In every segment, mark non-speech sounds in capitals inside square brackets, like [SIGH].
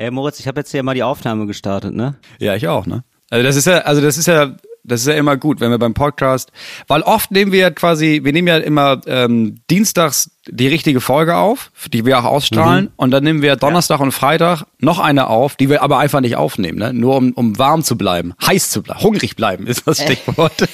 Ey Moritz, ich habe jetzt hier mal die Aufnahme gestartet, ne? Ja, ich auch, ne? Also das ist ja, also das ist ja, das ist ja immer gut, wenn wir beim Podcast, weil oft nehmen wir ja quasi, wir nehmen ja immer ähm, dienstags die richtige Folge auf, die wir auch ausstrahlen, Mhm. und dann nehmen wir Donnerstag und Freitag noch eine auf, die wir aber einfach nicht aufnehmen, ne? Nur um, um warm zu bleiben, heiß zu bleiben, hungrig bleiben ist das [LAUGHS] Stichwort. [LAUGHS]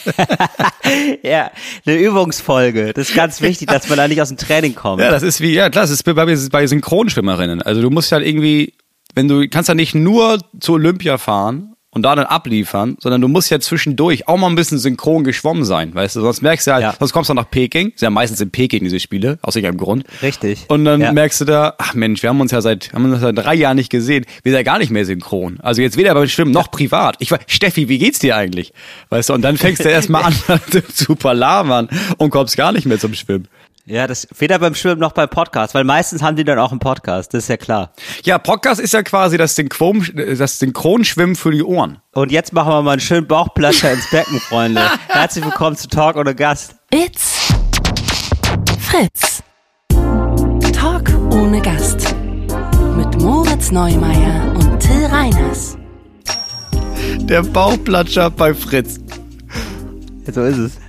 Ja, eine Übungsfolge. Das ist ganz wichtig, dass man da nicht aus dem Training kommt. Ja, das ist wie, ja klar, das ist bei, bei- bei Synchronschwimmerinnen. Also du musst halt irgendwie, wenn du kannst ja nicht nur zu Olympia fahren und da dann abliefern, sondern du musst ja zwischendurch auch mal ein bisschen synchron geschwommen sein, weißt du? Sonst merkst du halt, Ja. sonst kommst du nach Peking, ist ja meistens in Peking diese Spiele, aus irgendeinem Grund. Richtig. Und dann Ja. merkst du da, ach Mensch, wir haben uns ja seit, haben uns seit drei Jahren nicht gesehen, wir sind ja gar nicht mehr synchron. Also jetzt weder beim Schwimmen noch privat. Ich war, Steffi, wie geht's dir eigentlich? Weißt du, und dann fängst du erstmal [LAUGHS] an [LAUGHS] zu palavern und kommst gar nicht mehr zum Schwimmen. Ja, das weder beim Schwimmen noch beim Podcast, weil meistens haben die dann auch einen Podcast, das ist ja klar. Ja, Podcast ist ja quasi das, Synchron, das Synchronschwimmen für die Ohren. Und jetzt machen wir mal einen schönen Bauchplatscher ins Becken, Freunde. [LAUGHS] Herzlich willkommen zu Talk ohne Gast. It's Fritz. Talk ohne Gast. Mit Moritz Neumeier und Till Reiners. Der Bauchplatscher bei Fritz. Ja, so ist es.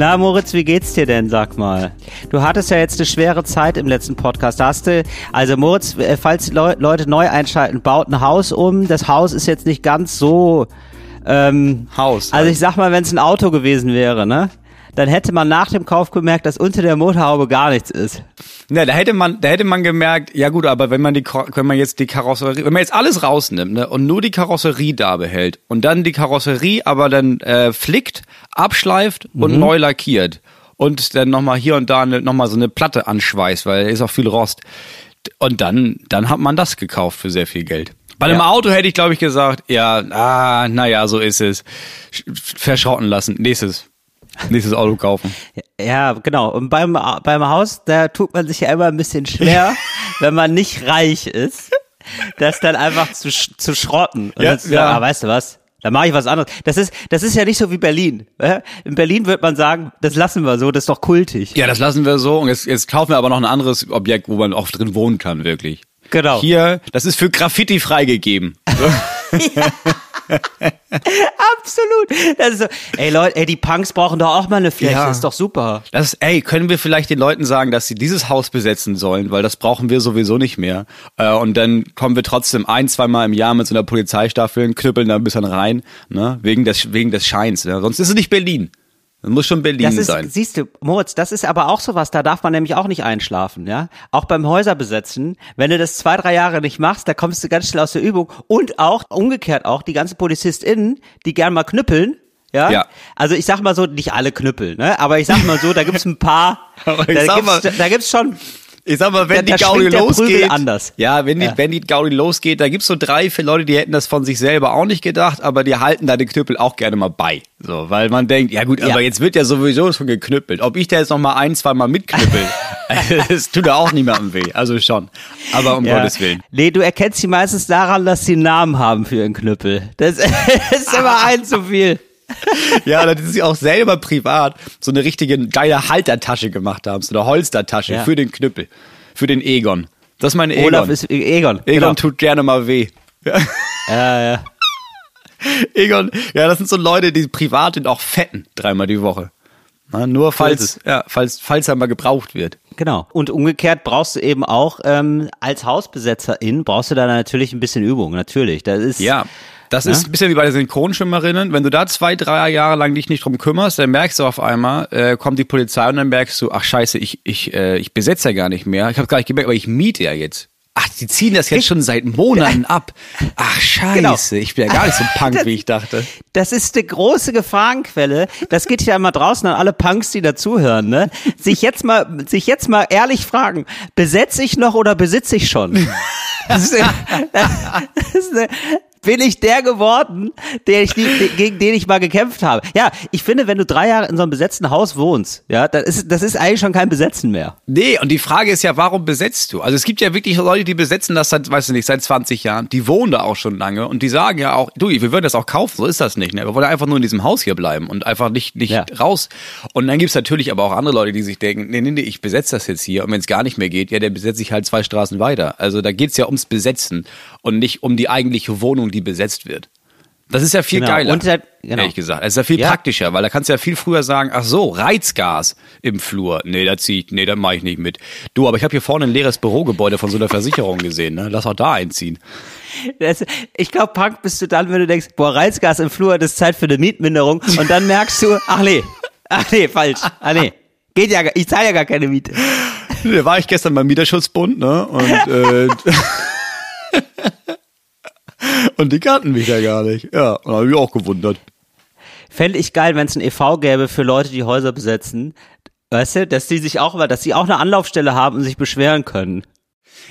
Na, Moritz, wie geht's dir denn, sag mal? Du hattest ja jetzt eine schwere Zeit im letzten Podcast. Da hast du, also Moritz, äh, falls die Leu Leute neu einschalten, baut ein Haus um. Das Haus ist jetzt nicht ganz so, ähm, Haus. also ich sag mal, wenn es ein Auto gewesen wäre, ne? Dann hätte man nach dem Kauf gemerkt, dass unter der Motorhaube gar nichts ist. Ne, da hätte man, da hätte man gemerkt, ja gut, aber wenn man die, wenn man jetzt die Karosserie, wenn man jetzt alles rausnimmt, ne, und nur die Karosserie da behält und dann die Karosserie aber dann äh, flickt, abschleift und neu lackiert und dann nochmal hier und da ne, nochmal so eine Platte anschweißt, weil da ist auch viel Rost. Und dann, dann hat man das gekauft für sehr viel Geld. Bei einem Ja. Auto hätte ich, glaube ich, gesagt, ja, ah, naja, so ist es. Sch- Verschrotten lassen. Nächstes. Nächstes Auto kaufen. Ja, genau. Und beim, beim Haus, da tut man sich ja immer ein bisschen schwer, [LAUGHS] wenn man nicht reich ist, das dann einfach zu, zu schrotten. Und Ja, dann ja. ah, weißt du was? Da mache ich was anderes. Das ist, das ist ja nicht so wie Berlin. In Berlin wird man sagen, das lassen wir so, das ist doch kultig. Ja, das lassen wir so. Und jetzt, jetzt kaufen wir aber noch ein anderes Objekt, wo man auch drin wohnen kann, wirklich. Genau. Hier, das ist für Graffiti freigegeben. [LAUGHS] [LAUGHS] [LAUGHS] Absolut. Das ist so, ey Leute, ey, die Punks brauchen doch auch mal eine Fläche, Ja. ist doch super. Das, ey, können wir vielleicht den Leuten sagen, dass sie dieses Haus besetzen sollen, weil das brauchen wir sowieso nicht mehr. Äh, und dann kommen wir trotzdem ein, zweimal im Jahr mit so einer Polizeistaffel, und knüppeln da ein bisschen rein, ne? Wegen des, wegen des Scheins. Ne? Sonst ist es nicht Berlin. Das muss schon Berlin ist, sein. siehst du, Moritz, das ist aber auch sowas, da darf man nämlich auch nicht einschlafen, ja. Auch beim Häuserbesetzen, wenn du das zwei, drei Jahre nicht machst, da kommst du ganz schnell aus der Übung. Und auch, umgekehrt auch, die ganzen PolizistInnen, die gern mal knüppeln, ja. Ja. Also ich sag mal so, nicht alle knüppeln, ne? Aber ich sag mal so, da gibt's ein paar, [LAUGHS] da, gibt's, mal- da gibt's schon, Ich sag mal, wenn Da- da die Gaudi losgeht. anders. Ja, wenn die, Ja. wenn die Gaudi losgeht, da gibt's so drei, vier Leute, die hätten das von sich selber auch nicht gedacht, aber die halten da den Knüppel auch gerne mal bei. So, weil man denkt, ja gut, Ja. aber jetzt wird ja sowieso schon geknüppelt. Ob ich da jetzt noch mal ein, zwei Mal mitknüppel, [LAUGHS] [LAUGHS] das tut ja auch niemandem weh. Also schon. Aber um ja. Gottes Willen. Nee, du erkennst sie meistens daran, dass sie einen Namen haben für ihren Knüppel. Das [LAUGHS] ist immer ein zu viel. Ja, dass sie auch selber privat so eine richtige geile Haltertasche gemacht haben, so eine Holstertasche Ja. für den Knüppel, für den Egon. Das ist mein Egon. Olaf ist Egon. Egon genau. tut gerne mal weh. Ja. Ja, ja. Egon, ja, das sind so Leute, die privat sind auch fetten dreimal die Woche. Na, nur falls, ja, falls, falls er mal gebraucht wird. Genau. Und umgekehrt brauchst du eben auch ähm, als Hausbesetzerin brauchst du da natürlich ein bisschen Übung, natürlich. Das ist Ja. Das ist ein bisschen wie bei den Synchronschwimmerinnen. Wenn du da zwei, drei Jahre lang dich nicht drum kümmerst, dann merkst du auf einmal, äh, kommt die Polizei und dann merkst du, ach scheiße, ich, ich, äh, ich besetze ja gar nicht mehr. Ich habe gar nicht gemerkt, aber ich miete ja jetzt. Ach, die ziehen das jetzt schon seit Monaten ab. Ach scheiße, Genau. ich bin ja gar nicht so punk, wie ich dachte. Das ist eine große Gefahrenquelle. Das geht ja immer draußen an alle Punks, die dazuhören, ne? Sich jetzt mal, sich jetzt mal ehrlich fragen, besetze ich noch oder besitze ich schon? [LAUGHS] Das ist, eine, das ist eine, bin ich der geworden, der ich, gegen den ich mal gekämpft habe. Ja, ich finde, wenn du drei Jahre in so einem besetzten Haus wohnst, ja, das ist, das ist eigentlich schon kein Besetzen mehr. Nee, und die Frage ist ja, warum besetzt du? Also es gibt ja wirklich Leute, die besetzen das seit, weiß ich nicht, seit 20 Jahren, die wohnen da auch schon lange und die sagen ja auch, du, wir würden das auch kaufen, so ist das nicht, ne? Wir wollen einfach nur in diesem Haus hier bleiben und einfach nicht, nicht ja. raus. Und dann gibt's natürlich aber auch andere Leute, die sich denken, nee, nee, nee, ich besetze das jetzt hier und wenn es gar nicht mehr geht, ja, der besetze ich halt zwei Straßen weiter. Also da geht's ja ums Besetzen und nicht um die eigentliche Wohnung, die besetzt wird. Das ist ja viel genau. geiler. Und halt, genau. Ehrlich gesagt. Es ist ja viel ja. praktischer, weil da kannst du ja viel früher sagen, ach so, Reizgas im Flur. Nee, da zieh ich, nee, da mache ich nicht mit. Du, aber ich habe hier vorne ein leeres Bürogebäude von so einer Versicherung gesehen, ne? Lass auch da einziehen. Das, ich glaube, Punk bist du dann, wenn du denkst, boah, Reizgas im Flur, das ist Zeit für eine Mietminderung. Und dann merkst du, ach nee, ach nee, falsch. Ach nee. Geht ja, ich zahle ja gar keine Miete. Da war ich gestern beim Mieterschutzbund, ne? Und äh, [LAUGHS] [LAUGHS] Und die kannten mich ja gar nicht. Ja, und habe ich auch gewundert. Fände ich geil, wenn es ein e.V. gäbe für Leute, die Häuser besetzen. Weißt du, dass die sich auch dass sie auch eine Anlaufstelle haben und sich beschweren können.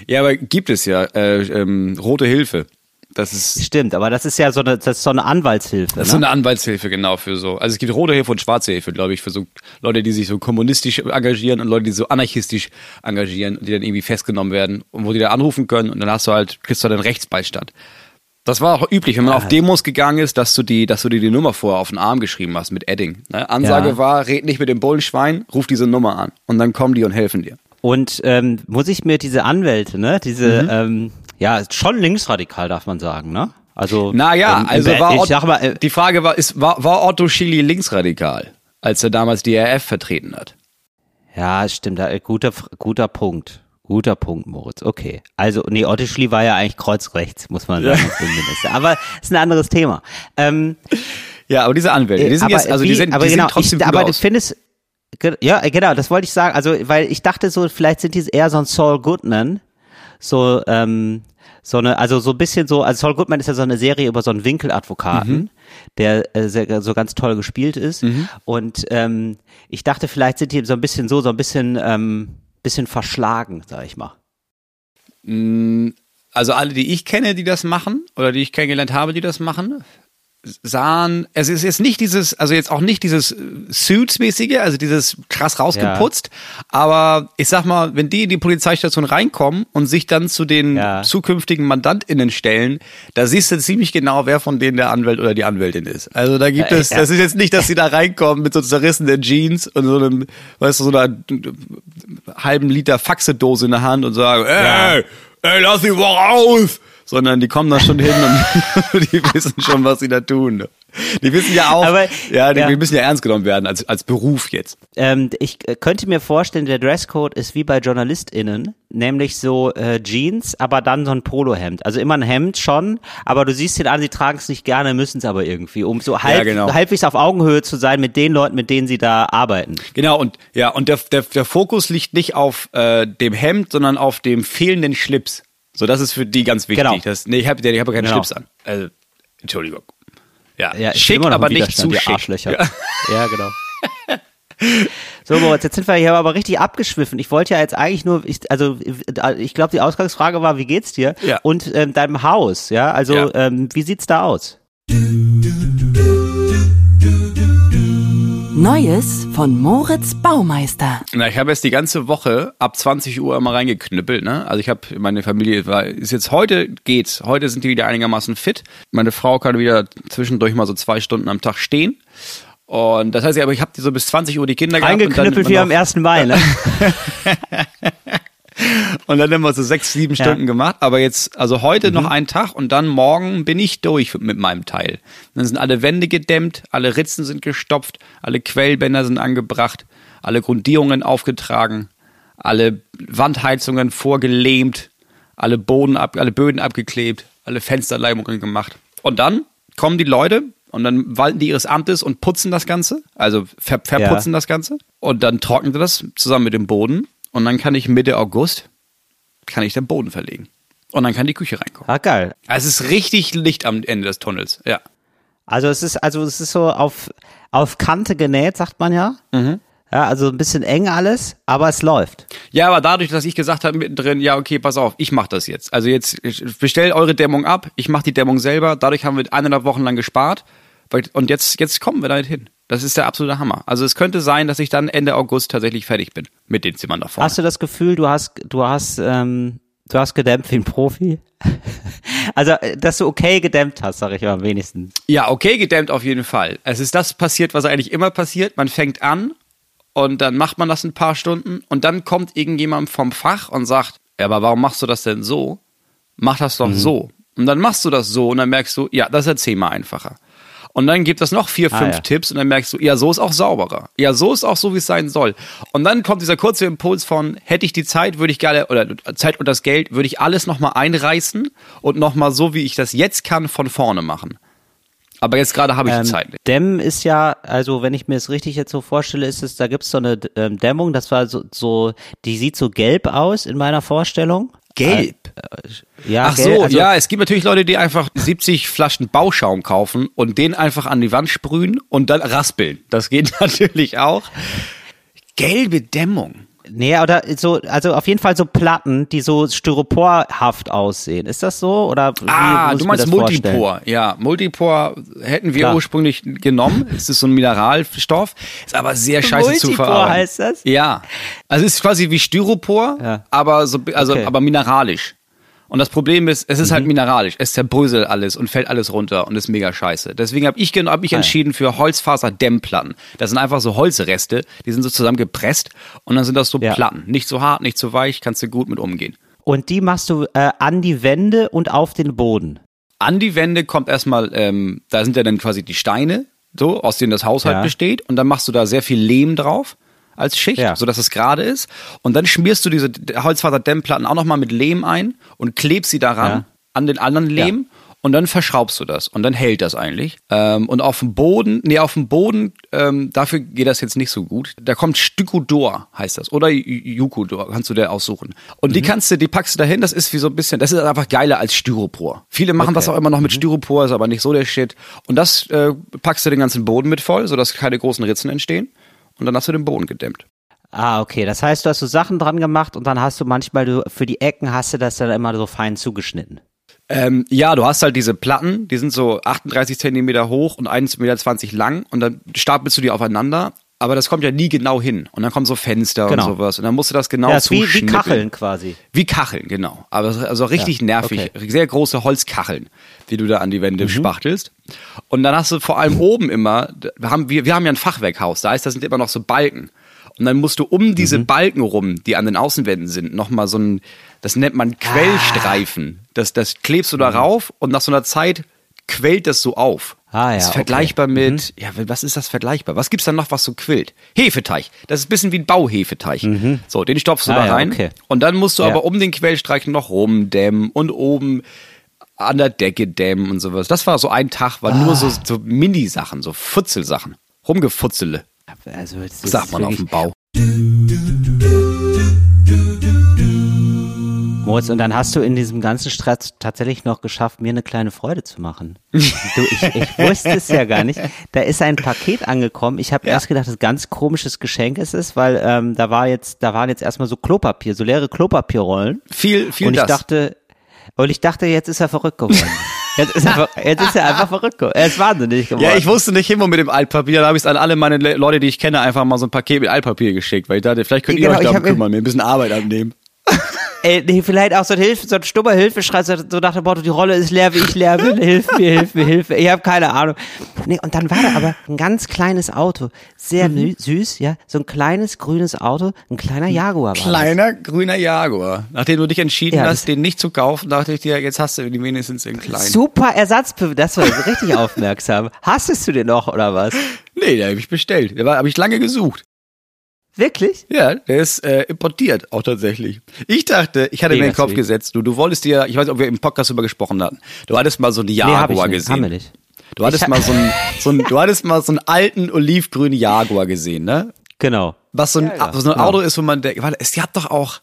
Ja, aber gibt es ja äh, ähm, rote Hilfe. Das ist stimmt, aber das ist ja so eine, das ist so eine Anwaltshilfe. Das ist ne? so eine Anwaltshilfe genau für so. Also es gibt rote Hilfe und schwarze Hilfe, glaube ich, für so Leute, die sich so kommunistisch engagieren und Leute, die so anarchistisch engagieren und die dann irgendwie festgenommen werden und wo die da anrufen können und dann hast du halt kriegst du dann Rechtsbeistand. Das war auch üblich, wenn man ja. auf Demos gegangen ist, dass du die, dass du dir die Nummer vorher auf den Arm geschrieben hast mit Edding. Ne? Ansage ja. war, red nicht mit dem Bullenschwein, ruf diese Nummer an. Und dann kommen die und helfen dir. Und ähm, muss ich mir diese Anwälte, ne, diese, mhm. ähm, ja, schon linksradikal, darf man sagen, ne? Also, naja, ähm, also war ich sag mal, äh, die Frage war, ist, war, war Otto Schily linksradikal, als er damals die RF vertreten hat? Ja, stimmt, guter, guter Punkt. Guter Punkt, Moritz. Okay. Also, nee, Otto Schlie war ja eigentlich kreuzrechts, muss man sagen. Ja. Aber ist ein anderes Thema. Ähm, ja, aber diese Anwälte, die sind jetzt, also wie, die sind, aber die genau, sind trotzdem ich, aber du findest, ja, genau, das wollte ich sagen. Also, weil ich dachte so, vielleicht sind die eher so ein Saul Goodman, so, ähm, so eine, also so ein bisschen so, also Saul Goodman ist ja so eine Serie über so einen Winkeladvokaten, mhm. der äh, sehr, so ganz toll gespielt ist. Mhm. Und ähm, ich dachte, vielleicht sind die so ein bisschen so, so ein bisschen ähm, bisschen verschlagen, sag ich mal. Mm, also alle, die ich kenne, die das machen, oder die ich kennengelernt habe, die das machen, sahen, es ist jetzt nicht dieses, also jetzt auch nicht dieses Suits-mäßige, also dieses krass rausgeputzt, ja. aber ich sag mal, wenn die in die Polizeistation reinkommen und sich dann zu den ja. zukünftigen MandantInnen stellen, da siehst du ziemlich genau, wer von denen der Anwalt oder die Anwältin ist. Also da gibt ja, es, das ist jetzt nicht, dass sie da reinkommen mit so zerrissenen Jeans und so einem, weißt du, so einer halben Liter Faxedose in der Hand und sagen, ey, ey, lass sie mal raus! Sondern die kommen da schon hin und [LAUGHS] die wissen schon, was sie da tun. Die wissen ja auch, Aber, ja, die, ja. müssen ja ernst genommen werden als, als Beruf jetzt. Ähm, ich äh, könnte mir vorstellen, der Dresscode ist wie bei JournalistInnen, nämlich so äh, Jeans, aber dann so ein Polohemd. Also immer ein Hemd schon, aber du siehst den an, sie tragen es nicht gerne, müssen es aber irgendwie, um so halb, ja, genau. halbwegs auf Augenhöhe zu sein mit den Leuten, mit denen sie da arbeiten. Genau, und ja, und der, der, der Fokus liegt nicht auf äh, dem Hemd, sondern auf dem fehlenden Schlips. So, das ist für die ganz wichtig. Genau. Das, nee, ich habe ich hab keinen genau. Schlips an. Also, Entschuldigung. Ja, ja schick, aber nicht zu schick. Arschlöcher. Ja, [LAUGHS] ja genau. So, Moritz, jetzt sind wir hier aber richtig abgeschwiffen. Ich wollte ja jetzt eigentlich nur, ich, also ich glaube, die Ausgangsfrage war, wie geht's dir? Ja. Und ähm, deinem Haus, ja? Also, ja. Ähm, wie sieht's da aus? Neues von Moritz Baumeister. Na, ich habe jetzt die ganze Woche ab 20 Uhr immer reingeknüppelt. Ne? Also ich habe meine Familie war ist jetzt heute geht's. Heute sind die wieder einigermaßen fit. Meine Frau kann wieder zwischendurch mal so zwei Stunden am Tag stehen. Und das heißt, aber ich habe die so bis 20 Uhr die Kinder gehabt. Eingeknüppelt wie am 1. Mai, ne? [LAUGHS] Und dann haben wir so sechs, sieben ja. Stunden gemacht. Aber jetzt, also heute mhm. noch ein Tag und dann morgen bin ich durch mit meinem Teil. Dann sind alle Wände gedämmt, alle Ritzen sind gestopft, alle Quellbänder sind angebracht, alle Grundierungen aufgetragen, alle Wandheizungen vorgelähmt, alle Boden ab, alle Böden abgeklebt, alle Fensterleimungen gemacht. Und dann kommen die Leute und dann walten die ihres Amtes und putzen das Ganze, also ver verputzen ja. das Ganze. Und dann trocknen sie das zusammen mit dem Boden und dann kann ich Mitte August, kann ich den Boden verlegen. Und dann kann die Küche reinkommen. Ah, geil. Also es ist richtig Licht am Ende des Tunnels, ja. Also es ist, also es ist so auf, auf Kante genäht, sagt man ja. Mhm. Ja, also ein bisschen eng alles, aber es läuft. Ja, aber dadurch, dass ich gesagt habe mittendrin, ja, okay, pass auf, ich mache das jetzt. Also jetzt bestell eure Dämmung ab, ich mache die Dämmung selber. Dadurch haben wir eineinhalb Wochen lang gespart. Und jetzt, jetzt kommen wir damit hin. Das ist der absolute Hammer. Also es könnte sein, dass ich dann Ende August tatsächlich fertig bin mit den Zimmern da vorne. Hast du das Gefühl, du hast, du hast, ähm, du hast gedämmt wie ein Profi? [LAUGHS] also, dass du okay gedämmt hast, sage ich mal am wenigsten. Ja, okay gedämmt auf jeden Fall. Es ist das passiert, was eigentlich immer passiert. Man fängt an und dann macht man das ein paar Stunden und dann kommt irgendjemand vom Fach und sagt, ja, aber warum machst du das denn so? Mach das doch mhm. so. Und dann machst du das so und dann merkst du, ja, das ist ja zehnmal einfacher. Und dann gibt es noch vier, ah, fünf ah, ja. Tipps und dann merkst du, ja, so ist auch sauberer. Ja, so ist auch so, wie es sein soll. Und dann kommt dieser kurze Impuls von, hätte ich die Zeit, würde ich gerne, oder Zeit und das Geld, würde ich alles nochmal einreißen und nochmal so, wie ich das jetzt kann, von vorne machen. Aber jetzt gerade habe ich ähm, die Zeit nicht. Dämmen ist ja, also wenn ich mir es richtig jetzt so vorstelle, ist es, da gibt es so eine ähm, Dämmung, das war so, so, die sieht so gelb aus in meiner Vorstellung. Gelb? Äh, ja, Ach gelb, so, also, ja, es gibt natürlich Leute, die einfach 70 Flaschen Bauschaum kaufen und den einfach an die Wand sprühen und dann raspeln. Das geht [LAUGHS] natürlich auch. Gelbe Dämmung. Nee, oder so, also auf jeden Fall so Platten, die so styroporhaft aussehen. Ist das so? Oder ah, du meinst Multipor. Ja, Multipor hätten wir Klar. ursprünglich genommen. Es ist so ein Mineralstoff, ist aber sehr scheiße Multipor zu verarbeiten. heißt das? Ja. Also es ist quasi wie Styropor, ja. aber so, also, okay. aber mineralisch. Und das Problem ist, es ist halt mhm. halt mineralisch. Es zerbröselt alles und fällt alles runter und ist mega scheiße. Deswegen habe ich, hab ich entschieden für Holzfaserdämmplatten. Das sind einfach so Holzreste, die sind so zusammengepresst und dann sind das so ja. Platten. Nicht so hart, nicht so weich, kannst du gut mit umgehen. Und die machst du äh, an die Wände und auf den Boden. An die Wände kommt erstmal, ähm, da sind ja dann quasi die Steine, so, aus denen das Haushalt ja. besteht. Und dann machst du da sehr viel Lehm drauf als Schicht, ja. sodass es gerade ist. Und dann schmierst du diese Holzfaserdämmplatten auch nochmal mit Lehm ein und klebst sie daran ja. an den anderen Lehm. Ja. Und dann verschraubst du das und dann hält das eigentlich. Ähm, und auf dem Boden, nee, auf dem Boden, ähm, dafür geht das jetzt nicht so gut. Da kommt Stückodor, heißt das. Oder Yukodor, kannst du dir aussuchen. Und mhm. die kannst du, die packst du dahin, das ist wie so ein bisschen, das ist einfach geiler als Styropor. Viele machen okay. das auch immer noch mit mhm. Styropor, ist aber nicht so der Shit. Und das äh, packst du den ganzen Boden mit voll, sodass keine großen Ritzen entstehen und dann hast du den Boden gedämmt. Ah, okay. Das heißt, du hast so Sachen dran gemacht und dann hast du manchmal du, für die Ecken hast du das dann immer so fein zugeschnitten. Ähm, ja, du hast halt diese Platten, die sind so 38 Zentimeter hoch und 1,20 Meter lang und dann stapelst du die aufeinander. Aber das kommt ja nie genau hin. Und dann kommen so Fenster genau. und sowas. Und dann musst du das genau ja, wie, wie Kacheln quasi. Wie Kacheln, genau. Aber also richtig ja, nervig. Okay. Sehr große Holzkacheln, die du da an die Wände mhm. spachtelst. Und dann hast du vor allem oben immer, wir haben, wir, wir haben ja ein Fachwerkhaus, da heißt, da sind immer noch so Balken. Und dann musst du um diese mhm. Balken rum, die an den Außenwänden sind, nochmal so ein, das nennt man Quellstreifen. Ah. Das, das klebst du da mhm. rauf und nach so einer Zeit quält das so auf. Ah, ja, das ist vergleichbar okay. mit, mhm. ja, was ist das vergleichbar? Was gibt's dann noch, was so quillt? Hefeteig. Das ist ein bisschen wie ein Bauhefeteig. Mhm. So, den stopfst du ah, da rein. Ja, okay. Und dann musst du ja. aber um den Quellstreifen noch rumdämmen und oben an der Decke dämmen und sowas. Das war so ein Tag, war ah. nur so, so Mini-Sachen, so Futzelsachen. Rumgefutzele. Also, das sagt man auf dem Bau. Moritz, und dann hast du in diesem ganzen Stress tatsächlich noch geschafft, mir eine kleine Freude zu machen. [LAUGHS] Du, ich, ich wusste es ja gar nicht. Da ist ein Paket angekommen. Ich habe ja. erst gedacht, dass ein ganz komisches Geschenk ist es, weil ähm, da war jetzt, da waren jetzt erstmal so Klopapier, so leere Klopapierrollen. Viel, viel Und ich das. dachte, und ich dachte, jetzt ist er verrückt geworden. Jetzt ist, er, jetzt ist er einfach verrückt geworden. Er ist wahnsinnig geworden. Ja, ich wusste nicht immer mit dem Altpapier. Da habe ich es an alle meine Leute, die ich kenne, einfach mal so ein Paket mit Altpapier geschickt, weil ich dachte, vielleicht könnt ihr genau, euch darum kümmern, mir ein bisschen Arbeit abnehmen. Ey, nee, vielleicht auch so ein, Hilfe, so ein stummer Hilfeschrei, so nach dem Motto, die Rolle ist leer, wie ich leer bin, [LAUGHS] hilf mir, hilf mir, hilf mir. Ich habe keine Ahnung. Nee, und dann war da aber ein ganz kleines Auto, sehr mhm. süß, ja, so ein kleines grünes Auto, ein kleiner Jaguar war Kleiner das. grüner Jaguar. Nachdem du dich entschieden ja, hast, den nicht zu kaufen, dachte ich dir, jetzt hast du den wenigstens in klein. Super Ersatz, das war richtig [LAUGHS] aufmerksam. Hastest du den noch, oder was? Nee, den habe ich bestellt. Da habe ich lange gesucht. Wirklich? Ja, der ist äh, importiert, auch tatsächlich. Ich dachte, ich hatte Mega mir in den Kopf gesetzt, du, du wolltest dir, ich weiß nicht, ob wir im Podcast darüber gesprochen hatten, du hattest mal so einen Jaguar nee, gesehen. Haben wir nicht. Du hattest mal so einen, so einen, du hattest mal so einen alten olivgrünen Jaguar gesehen, ne? Genau. Was so ein, ja, ja. so ein genau. Auto ist, wo man denkt, warte, es gab doch auch,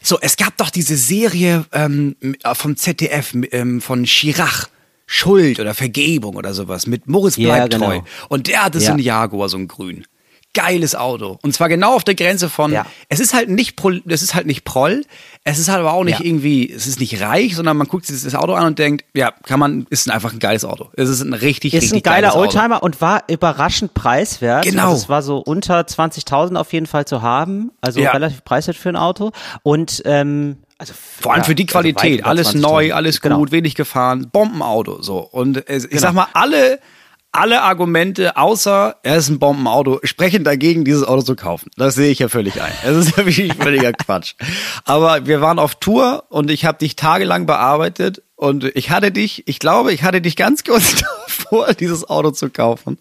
so, es gab doch diese Serie ähm, vom ZDF ähm, von Chirac. Schuld oder Vergebung oder sowas mit Moritz bleibt ja, genau. treu. Und der hatte ja. so einen Jaguar, so einen grün. Geiles Auto. Und zwar genau auf der Grenze von, Ja. es ist halt nicht, Prol- es ist halt nicht Proll, es ist halt aber auch nicht Ja. irgendwie, es ist nicht reich, sondern man guckt sich das Auto an und denkt, ja, kann man, ist einfach ein geiles Auto. Es ist ein richtig, Ist richtig ein geiler geiles Auto. Oldtimer und war überraschend preiswert. Genau. Also es war so unter 20.000 auf jeden Fall zu haben. Also Ja. relativ preiswert für ein Auto. Und ähm, also Vor allem für die also Qualität, über alles 20.000. neu, alles gut, Genau. wenig gefahren, Bombenauto, so. Und ich Genau. sag mal, alle, alle Argumente, außer er ist ein Bombenauto, sprechen dagegen, dieses Auto zu kaufen. Das sehe ich ja völlig ein. Es ist ja wirklich [LAUGHS] völliger Quatsch. Aber wir waren auf Tour und ich habe dich tagelang bearbeitet und ich hatte dich, ich glaube, ich hatte dich ganz kurz [LAUGHS] davor, dieses Auto zu kaufen.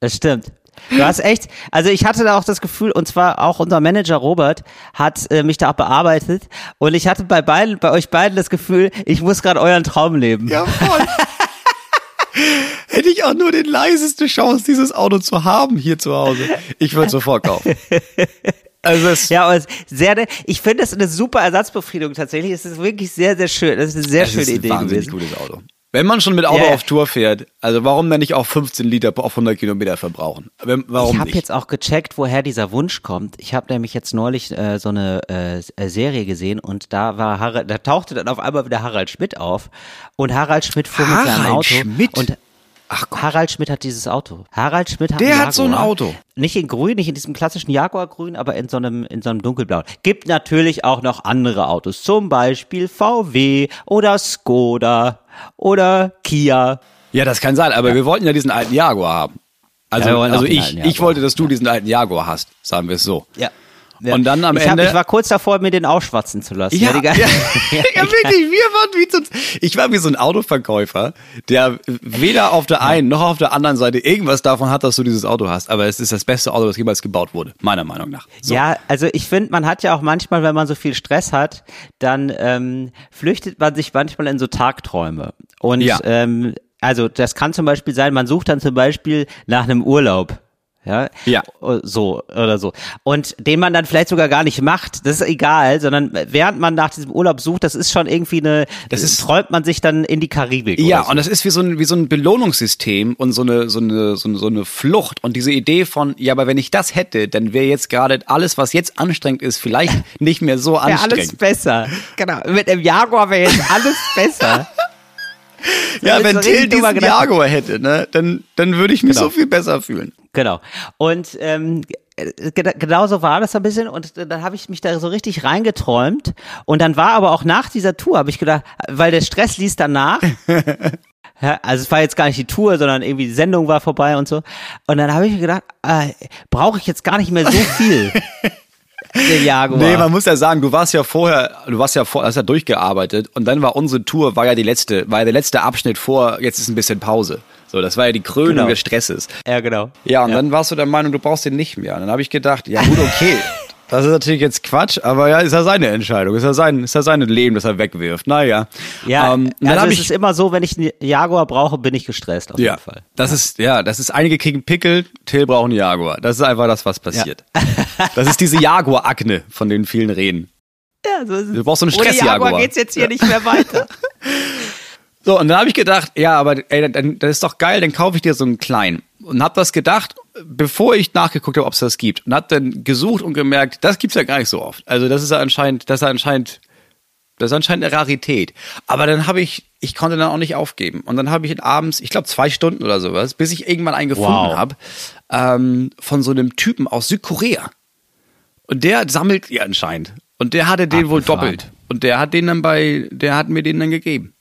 Das stimmt. Du hast echt, also ich hatte da auch das Gefühl, und zwar auch unser Manager Robert hat äh, mich da auch bearbeitet und ich hatte bei beiden, bei euch beiden das Gefühl, ich muss gerade euren Traum leben. Ja, voll. [LAUGHS] Hätte ich auch nur die leiseste Chance, dieses Auto zu haben hier zu Hause. Ich würde sofort kaufen. Also es, Ja, aber es sehr, ich finde das eine super Ersatzbefriedigung tatsächlich. Es ist wirklich sehr, sehr schön. Das ist eine sehr es schöne ist ein Idee wahnsinnig gewesen. gutes Auto. Wenn man schon mit Auto ja. auf Tour fährt, also warum dann nicht auch 15 Liter auf 100 Kilometer verbrauchen? Warum ich habe jetzt auch gecheckt, woher dieser Wunsch kommt. Ich habe nämlich jetzt neulich äh, so eine äh, Serie gesehen und da war Harald, da tauchte dann auf einmal wieder Harald Schmidt auf und Harald Schmidt fuhr mit seinem Harald Auto Schmidt? und Ach Gott. Harald Schmidt hat dieses Auto. Harald Schmidt hat Der hat so ein. Auto. Nicht in grün, nicht in diesem klassischen Jaguar-grün, aber in so einem, in so einem dunkelblauen. Gibt natürlich auch noch andere Autos. Zum Beispiel VW oder Skoda oder Kia. Ja, das kann sein, aber wir wollten ja diesen alten Jaguar haben. Also, Ja, also ich, ich wollte, dass du diesen alten Jaguar hast, sagen wir es so. Ja. Und dann am ich hab, Ende- ich war kurz davor, mir den ausschwatzen zu lassen. Ja, ja, [LAUGHS] ganze- ja, [LAUGHS] wirklich, wir waren wie so, ich war wie so ein Autoverkäufer, der weder auf der einen noch auf der anderen Seite irgendwas davon hat, dass du dieses Auto hast. Aber es ist das beste Auto, das jemals gebaut wurde, meiner Meinung nach. So. Ja, also ich finde, man hat ja auch manchmal, wenn man so viel Stress hat, dann ähm, flüchtet man sich manchmal in so Tagträume. Und Ja. ähm, also das kann zum Beispiel sein, man sucht dann zum Beispiel nach einem Urlaub. Ja, Ja. so oder so. Und den man dann vielleicht sogar gar nicht macht, das ist egal, sondern während man nach diesem Urlaub sucht, das ist schon irgendwie eine, Das ist- träumt man sich dann in die Karibik. Ja, so. und das ist wie so ein, wie so ein Belohnungssystem und so eine, so eine, so eine, so eine Flucht und diese Idee von, ja, aber wenn ich das hätte, dann wäre jetzt gerade alles, was jetzt anstrengend ist, vielleicht [LAUGHS] nicht mehr so wäre alles anstrengend. besser. Genau. Mit dem Jaguar wäre jetzt alles besser. [LAUGHS] [LAUGHS] Ja, So wenn ein Till diesen. Jaguar hätte, ne, dann, dann würde ich mich Genau. so viel besser fühlen. Genau. Und ähm, äh, gena- genau so war das ein bisschen und dann habe ich mich da so richtig reingeträumt und dann war aber auch nach dieser Tour, habe ich gedacht, weil der Stress ließ danach. [LAUGHS] Also es war jetzt gar nicht die Tour, sondern irgendwie die Sendung war vorbei und so. Und dann habe ich mir gedacht, äh, brauche ich jetzt gar nicht mehr so viel. [LAUGHS] der Jaguar. Nee, man muss ja sagen, du warst ja vorher, du warst ja vor, hast ja durchgearbeitet und dann war unsere Tour, war ja die letzte, war ja der letzte Abschnitt vor, jetzt ist ein bisschen Pause. So, das war ja die Krönung Genau. des Stresses. ja, genau. Ja, und dann warst du der Meinung, du brauchst den nicht mehr. Und dann habe ich gedacht, ja gut, okay. [LAUGHS] Das ist natürlich jetzt Quatsch, aber ja, ist ja seine Entscheidung, ist ja sein, ist ja sein Leben, das er wegwirft. Naja. Ja, ähm, also es ich, ist immer so, wenn ich einen Jaguar brauche, bin ich gestresst auf ja, jeden Fall. das ist, ja, das ist, einige kriegen Pickel, Till braucht einen Jaguar. Das ist einfach das, was passiert. [LAUGHS] Das ist diese Jaguar-Akne, von denen vielen reden. Ja, so ist es. Du brauchst so einen Ohne Stress-Jaguar. Jaguar geht's jetzt hier nicht mehr weiter. [LAUGHS] So, und dann habe ich gedacht, ja, aber ey, dann, das ist doch geil, dann kaufe ich dir so einen kleinen. Und habe das gedacht, bevor ich nachgeguckt habe, ob es das gibt. Und habe dann gesucht und gemerkt, das gibt's ja gar nicht so oft. Also das ist ja anscheinend, das ist ja anscheinend, das ist anscheinend eine Rarität. Aber dann habe ich, ich konnte dann auch nicht aufgeben. Und dann habe ich abends, ich glaube zwei Stunden oder sowas, bis ich irgendwann einen gefunden Wow. habe, ähm, von so einem Typen aus Südkorea. Und der sammelt ja anscheinend. Und der hatte den wohl Abgefahren. doppelt. Und der hat den dann bei, der hat mir den dann gegeben.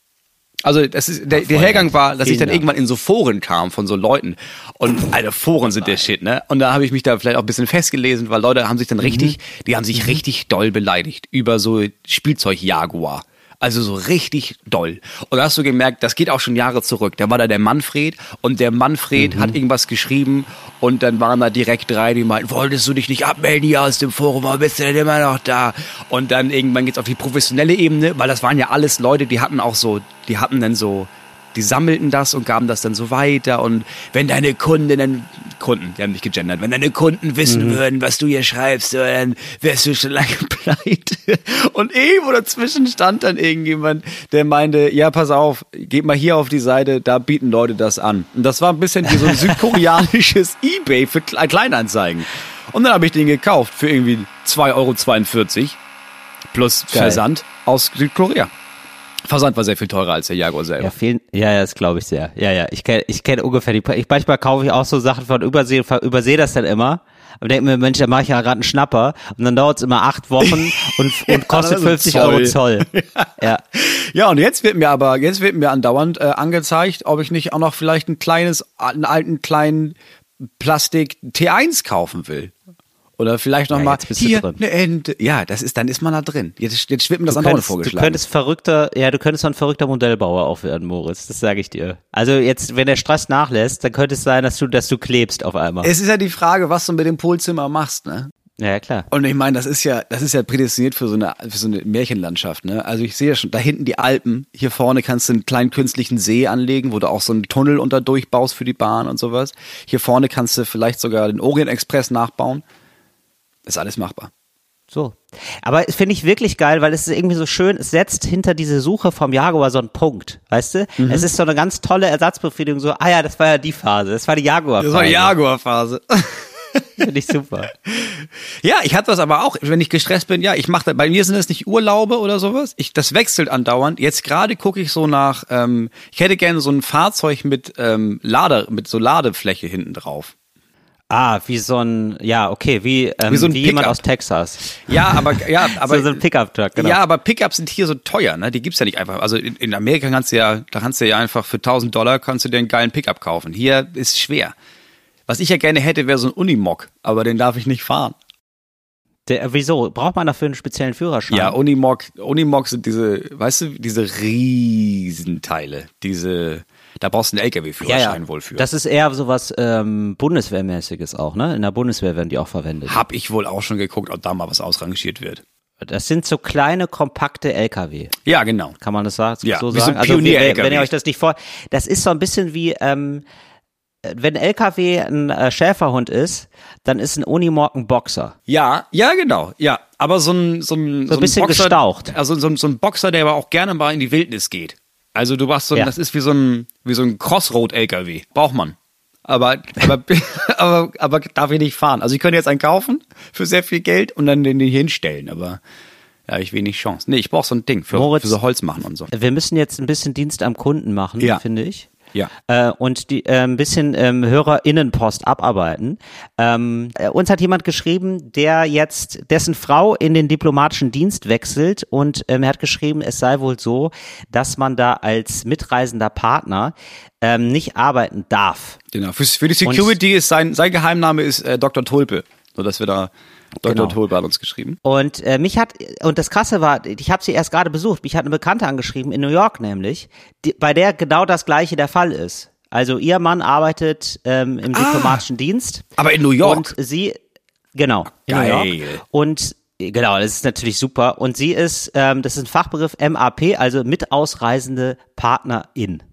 Also das ist der, der Hergang war, dass ich dann irgendwann in so Foren kam von so Leuten und alle Foren sind der Shit, ne? Und da habe ich mich da vielleicht auch ein bisschen festgelesen, weil Leute haben sich dann richtig, die haben sich richtig doll beleidigt über so Spielzeug Jaguar. Also so richtig doll. Und da hast du gemerkt, das geht auch schon Jahre zurück. Da war da der Manfred und der Manfred hat irgendwas geschrieben und dann waren da direkt drei, die meinten, wolltest du dich nicht abmelden hier aus dem Forum, warum bist du denn immer noch da? Und dann irgendwann geht's auf die professionelle Ebene, weil das waren ja alles Leute, die hatten auch so, die hatten dann so, die sammelten das und gaben das dann so weiter und wenn deine Kunden dann Kunden, die haben nicht gegendert. Wenn deine Kunden wissen würden, was du hier schreibst, dann wärst du schon [LAUGHS] lange pleite. Und irgendwo dazwischen stand dann irgendjemand, der meinte, ja, pass auf, geht mal hier auf die Seite, da bieten Leute das an. Und das war ein bisschen wie so ein [LAUGHS] südkoreanisches Ebay für Kle- Kleinanzeigen. Und dann habe ich den gekauft für irgendwie 2,42 Euro plus Geil. Versand aus Südkorea. Versand war sehr viel teurer als der Jaguar selber. Ja, vielen, ja, ja, das glaube ich sehr. Ja, ja, ich kenne ich kenn ungefähr die ich Manchmal kaufe ich auch so Sachen von Übersee, übersehe das dann immer. Und denke mir, Mensch, da mache ich ja gerade einen Schnapper. Und dann dauert es immer acht Wochen [LAUGHS] und, und kostet das ist 50 Zoll. Euro Zoll. [LAUGHS] Ja. Ja, und jetzt wird mir aber, jetzt wird mir andauernd äh, angezeigt, ob ich nicht auch noch vielleicht ein kleines, einen alten kleinen Plastik T1 kaufen will. Oder vielleicht noch Ja, mal hier drin. eine Ente. Ja, das ist, dann ist man da drin. Jetzt, jetzt wird mir das Du andauernd könntest, du vorgeschlagen. könntest verrückter, ja, du könntest so ein verrückter Modellbauer auch werden, Moritz. Das sage ich dir. Also jetzt, wenn der Stress nachlässt, dann könnte es sein, dass du, dass du klebst auf einmal. es ist ja die Frage, was du mit dem Polzimmer machst, ne? ja, ja, klar. Und ich meine, das ist ja, das ist ja prädestiniert für so eine, für so eine Märchenlandschaft, ne? Also ich sehe ja schon, da hinten die Alpen, hier vorne kannst du einen kleinen künstlichen See anlegen, wo du auch so einen Tunnel unter durchbaust für die Bahn und sowas. Hier vorne kannst du vielleicht sogar den Orient Express nachbauen. Ist alles machbar. So. Aber es finde ich wirklich geil, weil es ist irgendwie so schön, es setzt hinter diese Suche vom Jaguar so einen Punkt, weißt du? Mhm. Es ist so eine ganz tolle Ersatzbefriedigung, so, ah ja, das war ja die Phase, das war die Jaguar-Phase. Das war Jaguar-Phase. [LAUGHS] Finde ich super. Ja, ich hatte das aber auch, wenn ich gestresst bin, ja, ich mache bei mir sind es nicht Urlaube oder sowas. Ich, das wechselt andauernd. Jetzt gerade gucke ich so nach, ähm, ich hätte gerne so ein Fahrzeug mit ähm, Lade, mit so Ladefläche hinten drauf. Ah, wie so ein, ja, okay, wie, ähm, Wie wie, so ein jemand aus Texas. Ja, aber ja, [LAUGHS] aber so, so ein Pickup-Truck, genau. Ja, aber Pickups sind hier so teuer, ne? Die gibt's ja nicht einfach. Also in, in Amerika kannst du ja, da kannst du ja einfach für 1000 Dollar kannst du dir einen geilen Pickup kaufen. Hier ist schwer. Was ich ja gerne hätte, wäre so ein Unimog, aber den darf ich nicht fahren. Der, wieso? Braucht man dafür einen speziellen Führerschein? Ja, Unimog, Unimog sind diese, weißt du, diese Riesenteile, diese, da brauchst du einen LKW-Führerschein wohl für. Das ist eher sowas ähm, Bundeswehrmäßiges auch, ne? In der Bundeswehr werden die auch verwendet. hab ich wohl auch schon geguckt, ob da mal was ausrangiert wird. Das sind so kleine, kompakte LKW. Ja, genau. Kann man das sagen? Ja, so so sagen? ein also, wie, wenn ihr euch das nicht vor, das ist so ein bisschen wie, ähm, wenn ein LKW ein äh, Schäferhund ist, dann ist ein Unimog ein Boxer. Ja, ja, genau. Ja, aber so ein so ein, So ein bisschen Boxer, gestaucht. Also so ein, so ein Boxer, der aber auch gerne mal in die Wildnis geht. Also du machst so, ein, Ja. das ist wie so ein wie so ein Crossroad-LKW. Braucht man. Aber, aber, [LAUGHS] [LAUGHS] aber, aber darf ich nicht fahren. Also ich könnte jetzt einen kaufen für sehr viel Geld und dann den hier hinstellen, aber ja, hab ich wenig Chance. Nee, ich brauche so ein Ding für, Moritz- für so Holz machen und so. Wir müssen jetzt ein bisschen Dienst am Kunden machen, Ja. finde ich. Ja. Äh, und die, äh, ein bisschen ähm, HörerInnenpost abarbeiten. Ähm, äh, uns hat jemand geschrieben, der jetzt, dessen Frau in den diplomatischen Dienst wechselt und ähm, er hat geschrieben, es sei wohl so, dass man da als mitreisender Partner ähm, nicht arbeiten darf. Genau. Für, für die Security ist sein, sein Geheimname ist äh, Dr. Tulpe. So dass wir da Dr. Genau. Tulpe hat uns geschrieben. Und äh, mich hat, und das Krasse war, ich habe sie erst gerade besucht, mich hat eine Bekannte angeschrieben, in New York nämlich, die, bei der genau das gleiche der Fall ist. Also ihr Mann arbeitet ähm, im diplomatischen Dienst. Aber in New York. Und sie, genau, Geil. New York. Und genau, das ist natürlich super. Und sie ist, ähm, das ist ein Fachbegriff MAP, also mit ausreisende Partnerin.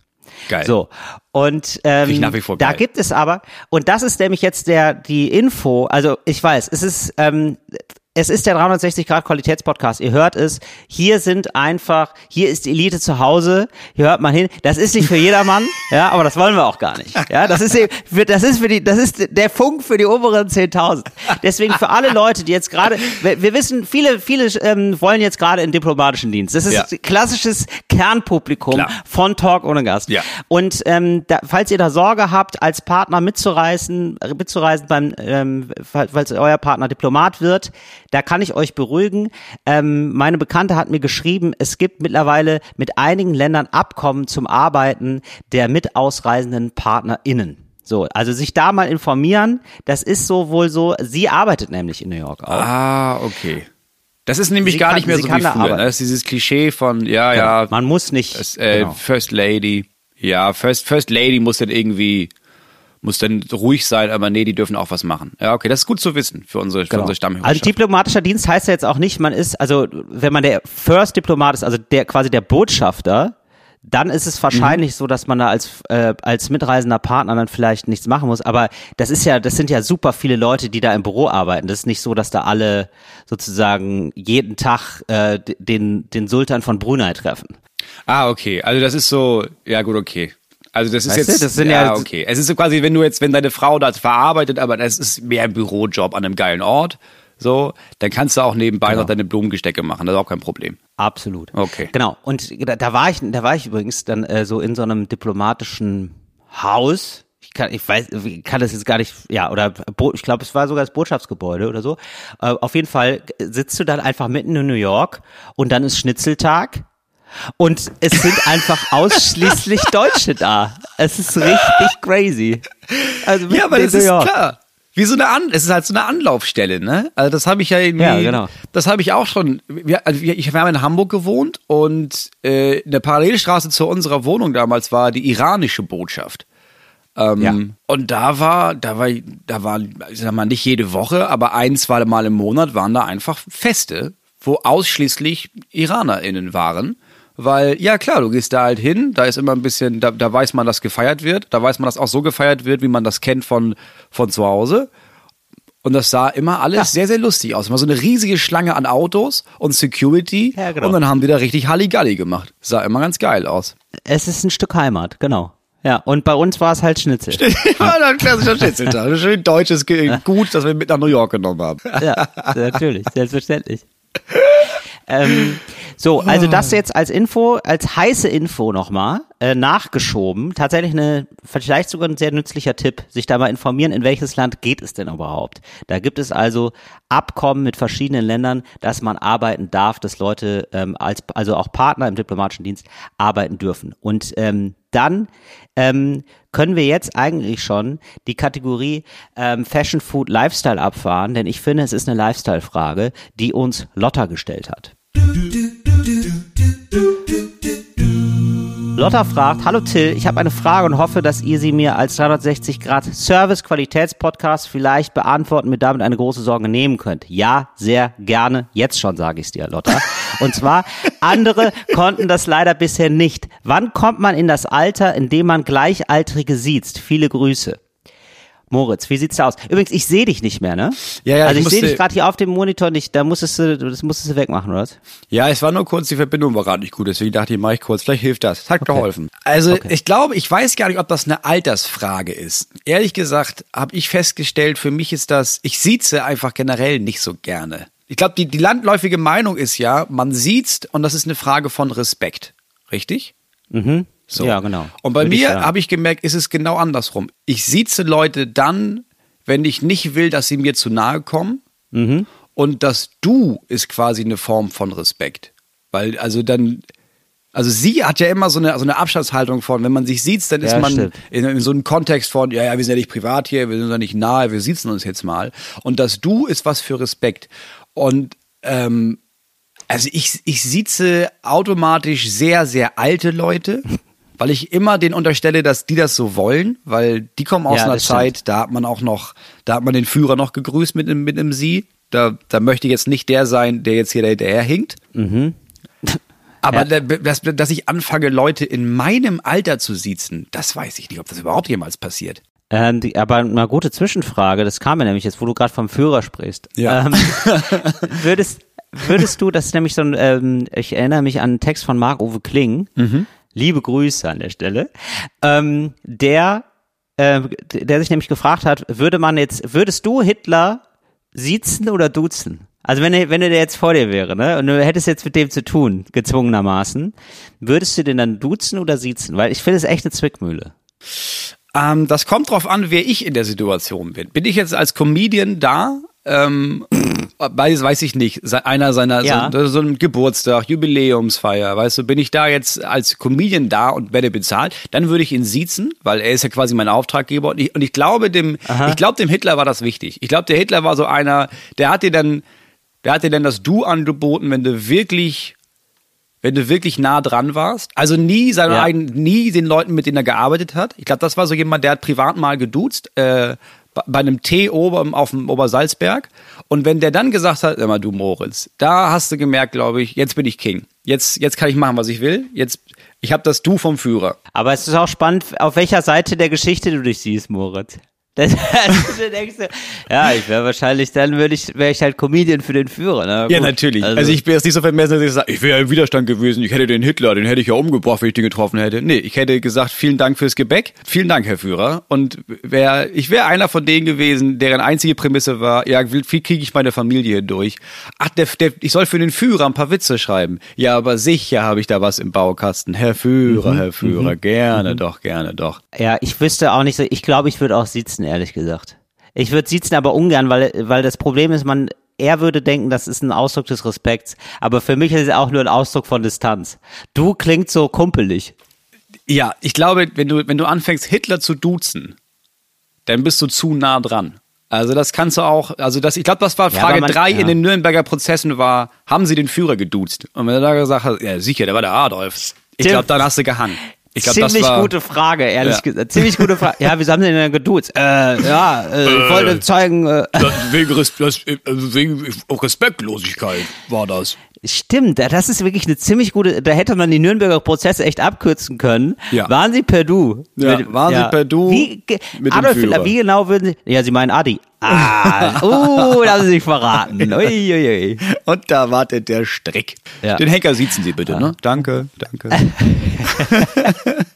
Geil. So. Und ähm, da gibt es aber, und das ist nämlich jetzt der die Info, also ich weiß, es ist, ähm, es ist der 360 Grad Qualitätspodcast. Ihr hört es. Hier sind einfach, hier ist die Elite zu Hause. Hier hört man hin. Das ist nicht für jedermann, ja, aber das wollen wir auch gar nicht. Ja, das ist eben, für, das ist für die, das ist der Funk für die oberen 10.000. Deswegen für alle Leute, die jetzt gerade, wir, wir wissen, viele, viele ähm, wollen jetzt gerade in diplomatischen Dienst. Das ist Ja. klassisches Kernpublikum Klar. von Talk ohne Gast. Ja. Und ähm, da, falls ihr da Sorge habt, als Partner mitzureisen, mitzureisen beim, ähm, fall- falls euer Partner Diplomat wird, da kann ich euch beruhigen. Ähm, meine Bekannte hat mir geschrieben, es gibt mittlerweile mit einigen Ländern Abkommen zum Arbeiten der mit ausreisenden PartnerInnen. So, also sich da mal informieren, das ist so wohl so, sie arbeitet nämlich in New York auch. Ah, okay. Das ist nämlich Sie gar kann- nicht mehr so wie früher. arbeiten. Ne? Das ist dieses Klischee von, ja, ja, Man muss nicht. das, äh, genau. First Lady. Ja, First, First Lady muss dann irgendwie, muss dann ruhig sein, aber nee, die dürfen auch was machen. Ja, okay, das ist gut zu wissen für unsere, für Genau. unsere Stammhörerschaft. Also diplomatischer Dienst heißt ja jetzt auch nicht, man ist, also wenn man der First Diplomat ist, also der quasi der Botschafter, dann ist es wahrscheinlich so, dass man da als, äh, als mitreisender Partner dann vielleicht nichts machen muss. Aber das ist ja, das sind ja super viele Leute, die da im Büro arbeiten. Das ist nicht so, dass da alle sozusagen jeden Tag äh, den, den Sultan von Brunei treffen. Ah, okay. Also das ist so, ja gut, okay. Also das ist Weißt du, jetzt, das sind ja, ja- okay. Es ist so quasi, wenn du jetzt, wenn deine Frau das verarbeitet, aber das ist mehr ein Bürojob an einem geilen Ort, so, dann kannst du auch nebenbei Genau. noch deine Blumengestecke machen. Das ist auch kein Problem. Absolut. Okay. Genau. Und da, da war ich, da war ich übrigens dann äh, so in so einem diplomatischen Haus. Ich kann, ich weiß, ich kann das jetzt gar nicht, ja, oder ich glaube, es war sogar das Botschaftsgebäude oder so. Äh, auf jeden Fall sitzt du dann einfach mitten in New York und dann ist Schnitzeltag. Und es sind einfach ausschließlich Deutsche da. Es ist richtig crazy. Also Ja, aber das ist klar. Wie so eine An es ist halt so eine Anlaufstelle, ne? Also das habe ich ja irgendwie, Ja, genau. das habe ich auch schon. Wir, also wir, ich wir haben in Hamburg gewohnt und äh, in der Parallelstraße zu unserer Wohnung damals war die iranische Botschaft. Ähm, Ja. Und da war, da war, da war, ich sag mal, nicht jede Woche, aber ein, zwei Mal im Monat waren da einfach Feste, wo ausschließlich IranerInnen waren. Weil, ja klar, du gehst da halt hin, da ist immer ein bisschen, da, da weiß man, dass gefeiert wird, da weiß man, dass auch so gefeiert wird, wie man das kennt von, von zu Hause. Und das sah immer alles sehr, sehr lustig aus. Immer so eine riesige Schlange an Autos und Security. Ja, genau. Und dann haben die da richtig Halligalli gemacht. Sah immer ganz geil aus. Es ist ein Stück Heimat, genau. Ja, und bei uns war es halt Schnitzel. [LAUGHS] Ja, ein klassischer Schnitzeltag. Ein schön deutsches Gut, das wir mit nach New York genommen haben. Ja, natürlich, selbstverständlich. [LAUGHS] ähm, so, also das jetzt als Info, als heiße Info nochmal, äh, nachgeschoben. Tatsächlich eine, vielleicht sogar ein sehr nützlicher Tipp, sich da mal informieren, in welches Land geht es denn überhaupt. Da gibt es also Abkommen mit verschiedenen Ländern, dass man arbeiten darf, dass Leute, ähm, als, also auch Partner im diplomatischen Dienst arbeiten dürfen. Und ähm, dann ähm, können wir jetzt eigentlich schon die Kategorie ähm, Fashion, Food, Lifestyle abfahren, denn ich finde, es ist eine Lifestyle-Frage, die uns Lotta gestellt hat. Lotta fragt, hallo Till, ich habe eine Frage und hoffe, dass ihr sie mir als 360 Grad Service Qualitätspodcast vielleicht beantworten, mir damit eine große Sorge nehmen könnt. Ja, sehr gerne. Jetzt schon sage ich es dir, Lotta. Und zwar, andere konnten das leider bisher nicht. Wann kommt man in das Alter, in dem man Gleichaltrige sieht? Viele Grüße. Moritz, wie sieht's da aus? Übrigens, ich sehe dich nicht mehr, ne? Ja, ja, Also ich ich sehe dich gerade hier auf dem Monitor nicht. Da musstest du, das musstest du wegmachen, oder was? Ja, es war nur kurz, die Verbindung war gerade nicht gut, deswegen dachte ich, mache ich kurz, vielleicht hilft das. Hat geholfen. Also ich glaube, ich weiß gar nicht, ob das eine Altersfrage ist. Ehrlich gesagt habe ich festgestellt, für mich ist das, ich sieze einfach generell nicht so gerne. Ich glaube, die, die landläufige Meinung ist ja, man sieht und das ist eine Frage von Respekt. Richtig? So. Ja, genau. Und bei Würde mir habe ich gemerkt, ist es genau andersrum. Ich sieze Leute dann, wenn ich nicht will, dass sie mir zu nahe kommen. Mhm. Und das Du ist quasi eine Form von Respekt. Weil, also dann, also sie hat ja immer so eine, so eine Abstandshaltung von, wenn man sich sieht, dann ist Ja, man in, in so einem Kontext von, ja, ja, wir sind ja nicht privat hier, wir sind ja nicht nahe, wir sitzen uns jetzt mal. Und das Du ist was für Respekt. Und ähm, also ich, ich sieze automatisch sehr, sehr alte Leute, [LAUGHS] weil ich immer denen unterstelle, dass die das so wollen, weil die kommen aus Ja, einer das stimmt. Zeit, da hat man auch noch, da hat man den Führer noch gegrüßt mit einem, mit einem Sie. Da, da möchte ich jetzt nicht der sein, der jetzt hier hinterher hinkt. [LAUGHS] Aber Ja. da- dass, dass ich anfange, Leute in meinem Alter zu siezen, das weiß ich nicht, ob das überhaupt jemals passiert. Ähm, die, aber eine gute Zwischenfrage, das kam mir nämlich jetzt, wo du gerade vom Führer sprichst. Ja. Ähm, [LAUGHS] würdest, würdest du, das ist nämlich so ein, ähm, ich erinnere mich an einen Text von Marc-Uwe Kling, liebe Grüße an der Stelle, ähm, der, äh, der sich nämlich gefragt hat, würde man jetzt, würdest du Hitler siezen oder duzen? Also wenn er, wenn er jetzt vor dir wäre, ne, und du hättest jetzt mit dem zu tun, gezwungenermaßen, würdest du den dann duzen oder siezen? Weil ich finde es echt eine Zwickmühle. Ähm, das kommt drauf an, wer ich in der Situation bin. Bin ich jetzt als Comedian da? Ähm, weiß, weiß ich nicht. Einer seiner Ja. so, so ein Geburtstag, Jubiläumsfeier, weißt du, bin ich da jetzt als Comedian da und werde bezahlt, dann würde ich ihn siezen, weil er ist ja quasi mein Auftraggeber und ich, und ich glaube dem, ich glaube dem Hitler war das wichtig. Ich glaube der Hitler war so einer, der hat dir dann, der hat dir dann das Du angeboten, wenn du wirklich wenn du wirklich nah dran warst. Also nie seine Ja. eigenen, nie den Leuten, mit denen er gearbeitet hat. Ich glaube, das war so jemand, der hat privat mal geduzt. Äh, bei- einem Tee oben auf dem Obersalzberg. Und wenn der dann gesagt hat, mal, du Moritz, da hast du gemerkt, glaube ich, jetzt bin ich King. Jetzt, jetzt kann ich machen, was ich will. Jetzt, ich habe das Du vom Führer. Aber es ist auch spannend, auf welcher Seite der Geschichte du dich siehst, Moritz. [LAUGHS] Das, also, du denkst so, ja, ich wäre wahrscheinlich, dann würde ich, wäre ich halt Comedian für den Führer. Na, Ja, gut. natürlich. Also, ich bin jetzt nicht so vermessen, dass ich sage, ich wäre im Widerstand gewesen, ich hätte den Hitler, den hätte ich ja umgebracht, wenn ich den getroffen hätte. Nee, ich hätte gesagt, vielen Dank fürs Gebäck, vielen Dank, Herr Führer. Und wär, ich wäre einer von denen gewesen, deren einzige Prämisse war, ja, wie kriege ich meine Familie hier durch? Ach, der, der, ich soll für den Führer ein paar Witze schreiben. Ja, aber sicher habe ich da was im Baukasten. Herr Führer, Herr Führer, gerne doch, gerne doch. Ja, ich wüsste auch nicht so, ich glaube, ich würde auch sitzen, ehrlich gesagt. Ich würde sitzen, aber ungern, weil, weil das Problem ist, man, er würde denken, das ist ein Ausdruck des Respekts. Aber für mich ist es auch nur ein Ausdruck von Distanz. Du klingt so kumpelig. Ja, ich glaube, wenn du, wenn du anfängst, Hitler zu duzen, dann bist du zu nah dran. Also das kannst du auch, also das, ich glaube, das war Ja, Frage aber man- drei ja. in den Nürnberger Prozessen war, haben sie den Führer geduzt? Und wenn er da gesagt hat, ja sicher, der war der Adolf. Ich glaube, dann hast du gehangen. Ich glaube, das Ziemlich war, gute Frage, ehrlich Ja. gesagt. Ziemlich gute Frage. [LAUGHS] Ja, wieso haben sie denn denn geduzt? Äh, ja, äh, ich wollte zeigen, äh, wegen, wegen Respektlosigkeit war das. Stimmt, da- das ist wirklich eine ziemlich gute, da hätte man die Nürnberger Prozesse echt abkürzen können. Ja. Waren sie per Du? Ja, waren sie per Du Wie, mit Adolf. Hitler, wie genau würden sie, ja, sie meinen Adi. Ah, [LAUGHS] uh, da haben sie sich verraten. Ui, ui, ui. Und da wartet der Strick. Ja. Den Henker siezen Sie bitte, ne? Danke, danke. [LAUGHS]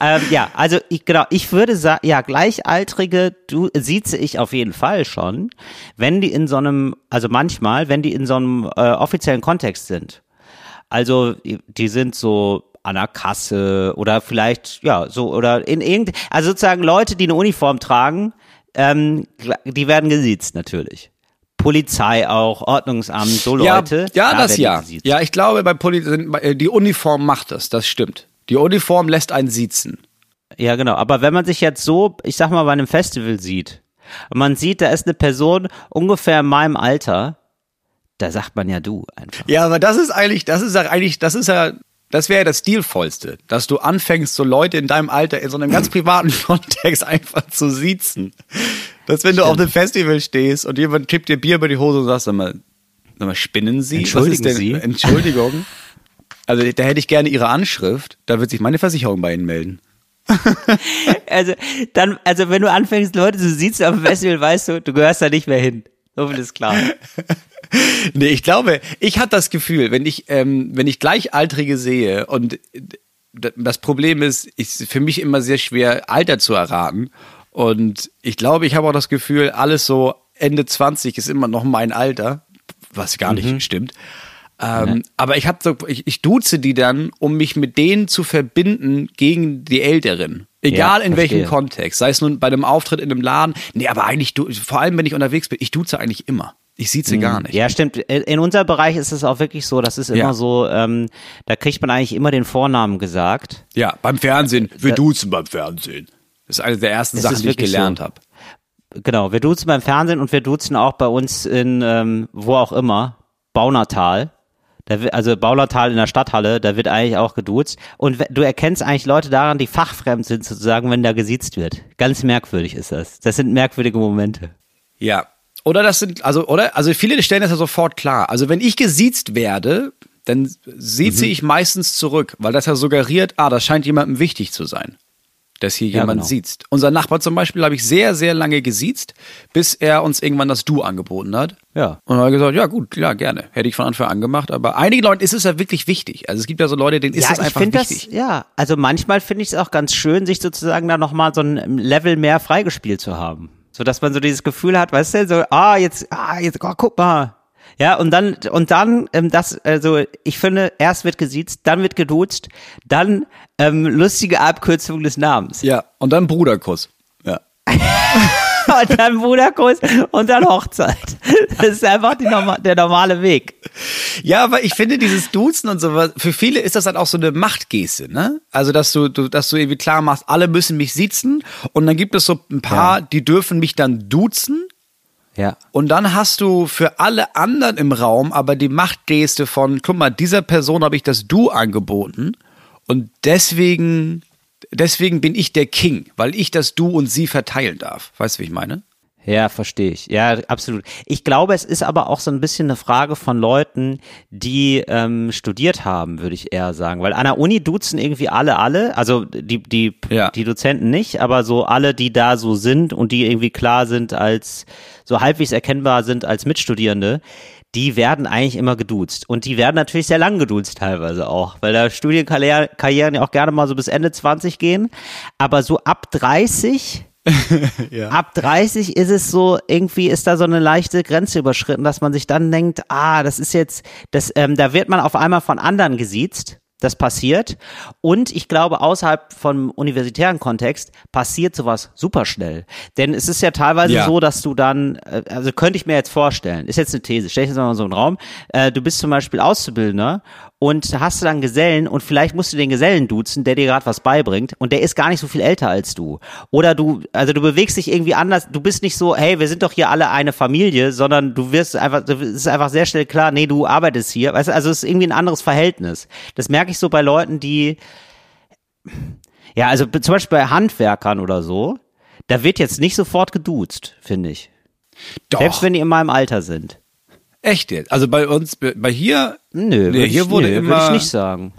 Ähm, ja, also ich, genau, ich würde sagen, ja, Gleichaltrige du, sieze ich auf jeden Fall schon, wenn die in so einem, also manchmal, wenn die in so einem äh, offiziellen Kontext sind. Also die sind so an der Kasse oder vielleicht, ja, so, oder in irgend, also sozusagen Leute, die eine Uniform tragen, ähm, die werden gesiezt natürlich. Polizei auch, Ordnungsamt, so Leute. Ja, ja da das ja. gesiezt. Ja, ich glaube, bei Poli äh, die Uniform macht das, das stimmt. Die Uniform lässt einen siezen. Ja, genau. Aber wenn man sich jetzt so, ich sag mal, bei einem Festival sieht und man sieht, da ist eine Person ungefähr in meinem Alter, da sagt man ja du einfach. Ja, aber das ist eigentlich, das ist ja eigentlich, das ist ja, das wäre ja das Stilvollste, dass du anfängst, so Leute in deinem Alter in so einem ganz privaten [LAUGHS] Kontext einfach zu siezen. Dass wenn du auf einem Festival stehst und jemand kippt dir Bier über die Hose und sagst, sag mal, sag mal spinnen Sie? Entschuldigen Sie? Entschuldigung. [LAUGHS] Also da hätte ich gerne Ihre Anschrift, da wird sich meine Versicherung bei Ihnen melden. [LAUGHS] Also, dann, also wenn du anfängst, Leute zu sitzen auf dem Festival, weißt du, du gehörst da nicht mehr hin. So viel ist klar. [LAUGHS] Nee, ich glaube, ich hatte das Gefühl, wenn ich, ähm, wenn ich Gleichaltrige sehe und das Problem ist, ist für mich immer sehr schwer, Alter zu erraten. Und ich glaube, ich habe auch das Gefühl, alles so Ende 20 ist immer noch mein Alter, was gar nicht stimmt. Ähm, Aber ich habe so, ich, ich duze die dann, um mich mit denen zu verbinden gegen die Älteren. Egal Ja, in welchem. Kontext. Sei es nun bei einem Auftritt in einem Laden. Nee, aber eigentlich, du, vor allem wenn ich unterwegs bin, ich duze eigentlich immer. Ich sieze gar nicht. Ja, stimmt. In unserem Bereich ist es auch wirklich so, das ist immer Ja. so, ähm, da kriegt man eigentlich immer den Vornamen gesagt. Ja, beim Fernsehen. Wir duzen beim Fernsehen. Das ist eine der ersten Sachen, die ich gelernt so. habe. Genau, wir duzen beim Fernsehen und wir duzen auch bei uns in, ähm, wo auch immer, Baunatal. Wird, also Baunatal in der Stadthalle, da wird eigentlich auch geduzt. Und du erkennst eigentlich Leute daran, die fachfremd sind, sozusagen, wenn da gesiezt wird. Ganz merkwürdig ist das. Das sind merkwürdige Momente. Ja. Oder das sind, also, oder, also viele stellen das ja sofort klar. Also wenn ich gesiezt werde, dann sieze Mhm. ich meistens zurück, weil das ja suggeriert, ah, das scheint jemandem wichtig zu sein, dass hier Ja, jemand genau. siezt. Unser Nachbar zum Beispiel habe ich sehr, sehr lange gesiezt, bis er uns irgendwann das Du angeboten hat. Ja. Und dann habe ich gesagt, ja gut, ja, gerne. Hätte ich von Anfang an gemacht. Aber einigen Leuten ist es ja wirklich wichtig. Also es gibt ja so Leute, denen ist ja, ich einfach wichtig. das, ja, also manchmal finde ich es auch ganz schön, sich sozusagen da nochmal so ein Level mehr freigespielt zu haben. So dass man so dieses Gefühl hat, weißt du, so, ah, jetzt, ah, jetzt, oh, guck mal. Ja, und dann, und dann, ähm, das, also, ich finde, erst wird gesiezt, dann wird geduzt, dann, ähm, lustige Abkürzung des Namens. ja, und dann Bruderkuss. Ja. [LAUGHS] und dann Bruderkuss und dann Hochzeit. Das ist einfach die norma der normale Weg. Ja, aber ich finde dieses Duzen und sowas, für viele ist das halt auch so eine Machtgeste, ne? Also, dass du, du, dass du irgendwie klar machst, alle müssen mich sitzen und dann gibt es so ein paar, die dürfen mich dann duzen Ja. und dann hast du für alle anderen im Raum aber die Machtgeste von, guck mal, dieser Person habe ich das Du angeboten und deswegen deswegen bin ich der King, weil ich das Du und Sie verteilen darf. Weißt du, wie ich meine? Ja, verstehe ich. Ja, absolut. Ich glaube, es ist aber auch so ein bisschen eine Frage von Leuten, die ähm, studiert haben, würde ich eher sagen. Weil an der Uni duzen irgendwie alle, alle, also die, die, Ja. die Dozenten nicht, aber so alle, die da so sind und die irgendwie klar sind als, so halbwegs erkennbar sind als Mitstudierende, die werden eigentlich immer geduzt. Und die werden natürlich sehr lang geduzt teilweise auch, weil da Studienkarrieren ja auch gerne mal so bis Ende 20 gehen. Aber so ab 30 [LAUGHS] Ab 30 ist es so, irgendwie ist da so eine leichte Grenze überschritten, dass man sich dann denkt, ah, das ist jetzt, das, ähm, da wird man auf einmal von anderen gesiezt. Das passiert. Und ich glaube, außerhalb vom universitären Kontext passiert sowas super schnell. Denn es ist ja teilweise Ja. so, dass du dann, äh, also könnte ich mir jetzt vorstellen, ist jetzt eine These, stell ich jetzt mal so einen Raum, äh, du bist zum Beispiel Auszubildender und hast du dann Gesellen und vielleicht musst du den Gesellen duzen, der dir gerade was beibringt und der ist gar nicht so viel älter als du. Oder du, also du bewegst dich irgendwie anders, du bist nicht so, hey, wir sind doch hier alle eine Familie, sondern du wirst einfach, es ist einfach sehr schnell klar, nee, du arbeitest hier. Weißt du, also es ist irgendwie ein anderes Verhältnis. Das merke ich so bei Leuten, die, ja, also zum Beispiel bei Handwerkern oder so, da wird jetzt nicht sofort geduzt, finde ich. Doch. Selbst wenn die in meinem Alter sind. Echt jetzt? Also bei uns, bei hier, Nö, Nee, hier ich, wurde nö, immer- würd ich nicht sagen.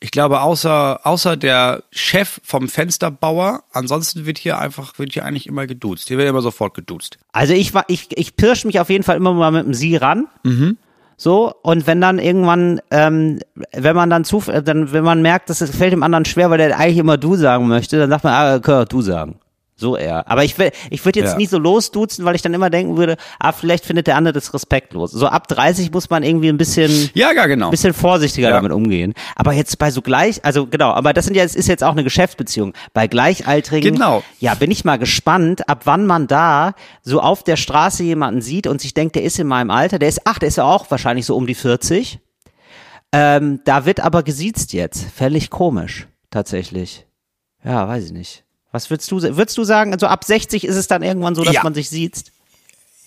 ich glaube, außer, außer der Chef vom Fensterbauer, ansonsten wird hier einfach, wird hier eigentlich immer geduzt. Hier wird immer sofort geduzt. Also ich war, ich, ich pirsch mich auf jeden Fall immer mal mit dem Sie ran. So, und wenn dann irgendwann, ähm, wenn man dann zu, äh, dann, wenn man merkt, dass es fällt dem anderen schwer, weil der eigentlich immer du sagen möchte, dann sagt man, ah, kann du sagen. So eher. Aber ich will, ich würde jetzt Ja. nie so losduzen, weil ich dann immer denken würde, ah, vielleicht findet der andere das respektlos. So ab 30 muss man irgendwie ein bisschen, Ja, ja, genau. bisschen vorsichtiger Ja. damit umgehen. Aber jetzt bei so gleich, also genau, aber das sind ja, es ist jetzt auch eine Geschäftsbeziehung. Bei Gleichaltrigen, Genau. ja, bin ich mal gespannt, ab wann man da so auf der Straße jemanden sieht und sich denkt, der ist in meinem Alter, der ist, ach, der ist ja auch wahrscheinlich so um die 40. Ähm, da wird aber gesiezt jetzt. Völlig komisch, tatsächlich. Ja, weiß ich nicht. Was würdest du, würdest du sagen, also ab 60 ist es dann irgendwann so, dass Ja. man sich sieht?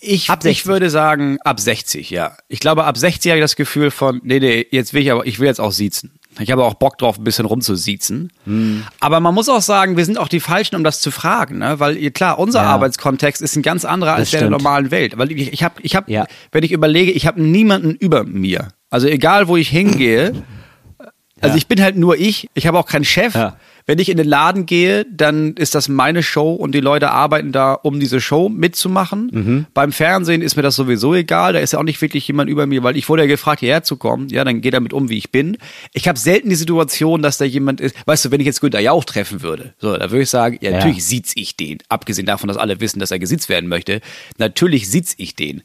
Ich, Ab 60. ich würde sagen, ab 60, ja. Ich glaube, ab 60 habe ich das Gefühl von, nee, nee, jetzt will ich aber, ich will jetzt auch siezen. Ich habe auch Bock drauf, ein bisschen rumzusiezen. Hm. Aber man muss auch sagen, wir sind auch die Falschen, um das zu fragen, ne? Weil klar, unser Ja. Arbeitskontext ist ein ganz anderer als der der normalen Welt. Weil ich, ich habe, ich habe, Ja. wenn ich überlege, ich habe niemanden über mir. Also egal, wo ich hingehe, also Ja. ich bin halt nur ich. Ich habe auch keinen Chef. Wenn ich in den Laden gehe, dann ist das meine Show und die Leute arbeiten da, um diese Show mitzumachen. Mhm. Beim Fernsehen ist mir das sowieso egal. Da ist ja auch nicht wirklich jemand über mir, weil ich wurde ja gefragt, hierher zu kommen. Ja, dann geht damit um, wie ich bin. Ich habe selten die Situation, dass da jemand ist. Weißt du, wenn ich jetzt Günther Jauch treffen würde, so, da würde ich sagen, ja, Ja. natürlich sieht's ich den. Abgesehen davon, dass alle wissen, dass er gesitzt werden möchte. Natürlich sitz ich den.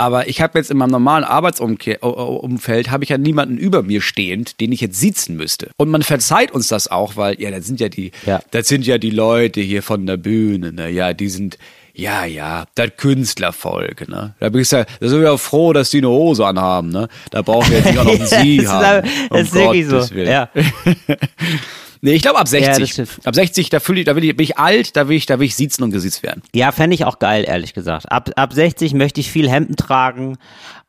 Aber ich habe jetzt in meinem normalen Arbeitsumfeld habe ich ja niemanden über mir stehend, den ich jetzt sitzen müsste. Und man verzeiht uns das auch, weil ja, das sind ja die, Ja. das sind ja die Leute hier von der Bühne, ne? Ja, die sind ja, ja, das Künstlervolk, ne? Da bin ich ja, da sind wir auch froh, dass die eine Hose anhaben, ne? Da brauchen wir jetzt nicht auch noch einen [LAUGHS] Sie das ist, haben. Um das ist wirklich so. Willen. Ja. [LAUGHS] Nee, ich glaube ab Ja, das 60. stimmt. ab 60, da fühle ich, da will ich, bin ich alt, da will ich, da will ich siezen und gesiezt werden. Ja, fände ich auch geil, ehrlich gesagt. Ab, ab 60 möchte ich viel Hemden tragen,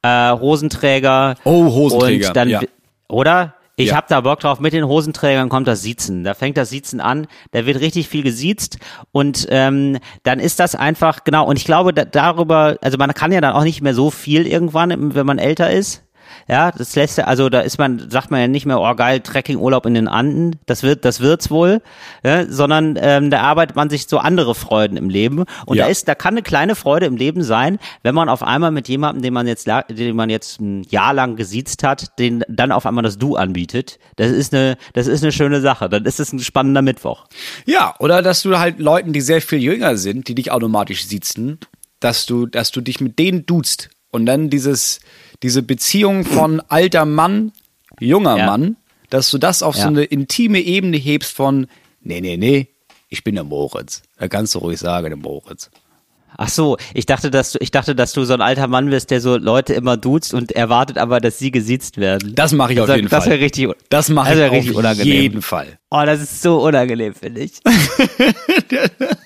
äh, Hosenträger. Oh, Hosenträger, Und dann, ja. Oder? Ich Ja. hab da Bock drauf. Mit den Hosenträgern kommt das Siezen. Da fängt das Siezen an. Da wird richtig viel gesiezt. Und ähm, dann ist das einfach, genau. Und ich glaube, da, darüber, also man kann ja dann auch nicht mehr so viel irgendwann, wenn man älter ist. Ja, das lässt ja, also da ist man, sagt man ja nicht mehr, oh geil, Trekkingurlaub in den Anden, das wird, das wird's wohl, ja, sondern ähm, da arbeitet man sich so andere Freuden im Leben und Ja. da ist, da kann eine kleine Freude im Leben sein, wenn man auf einmal mit jemandem, den man jetzt, den man jetzt ein Jahr lang gesiezt hat, den dann auf einmal das Du anbietet. Das ist eine, das ist eine schöne Sache. Dann ist es ein spannender Mittwoch. Ja, oder dass du halt Leuten, die sehr viel jünger sind, die dich automatisch sitzen, dass du, dass du dich mit denen duzt und dann dieses, diese Beziehung von alter Mann, junger Ja. Mann, dass du das auf so Ja. eine intime Ebene hebst von, nee, nee, nee, ich bin der Moritz. Da kannst du ruhig sagen, der Moritz. Ach so, ich dachte, dass du, ich dachte, dass du so ein alter Mann bist, der so Leute immer duzt und erwartet aber, dass sie gesiezt werden. Das mache ich auf Das- jeden das Fall. wäre richtig, Das mache das ich wäre richtig auf jeden Fall. Oh, das ist so unangenehm, finde ich. [LAUGHS]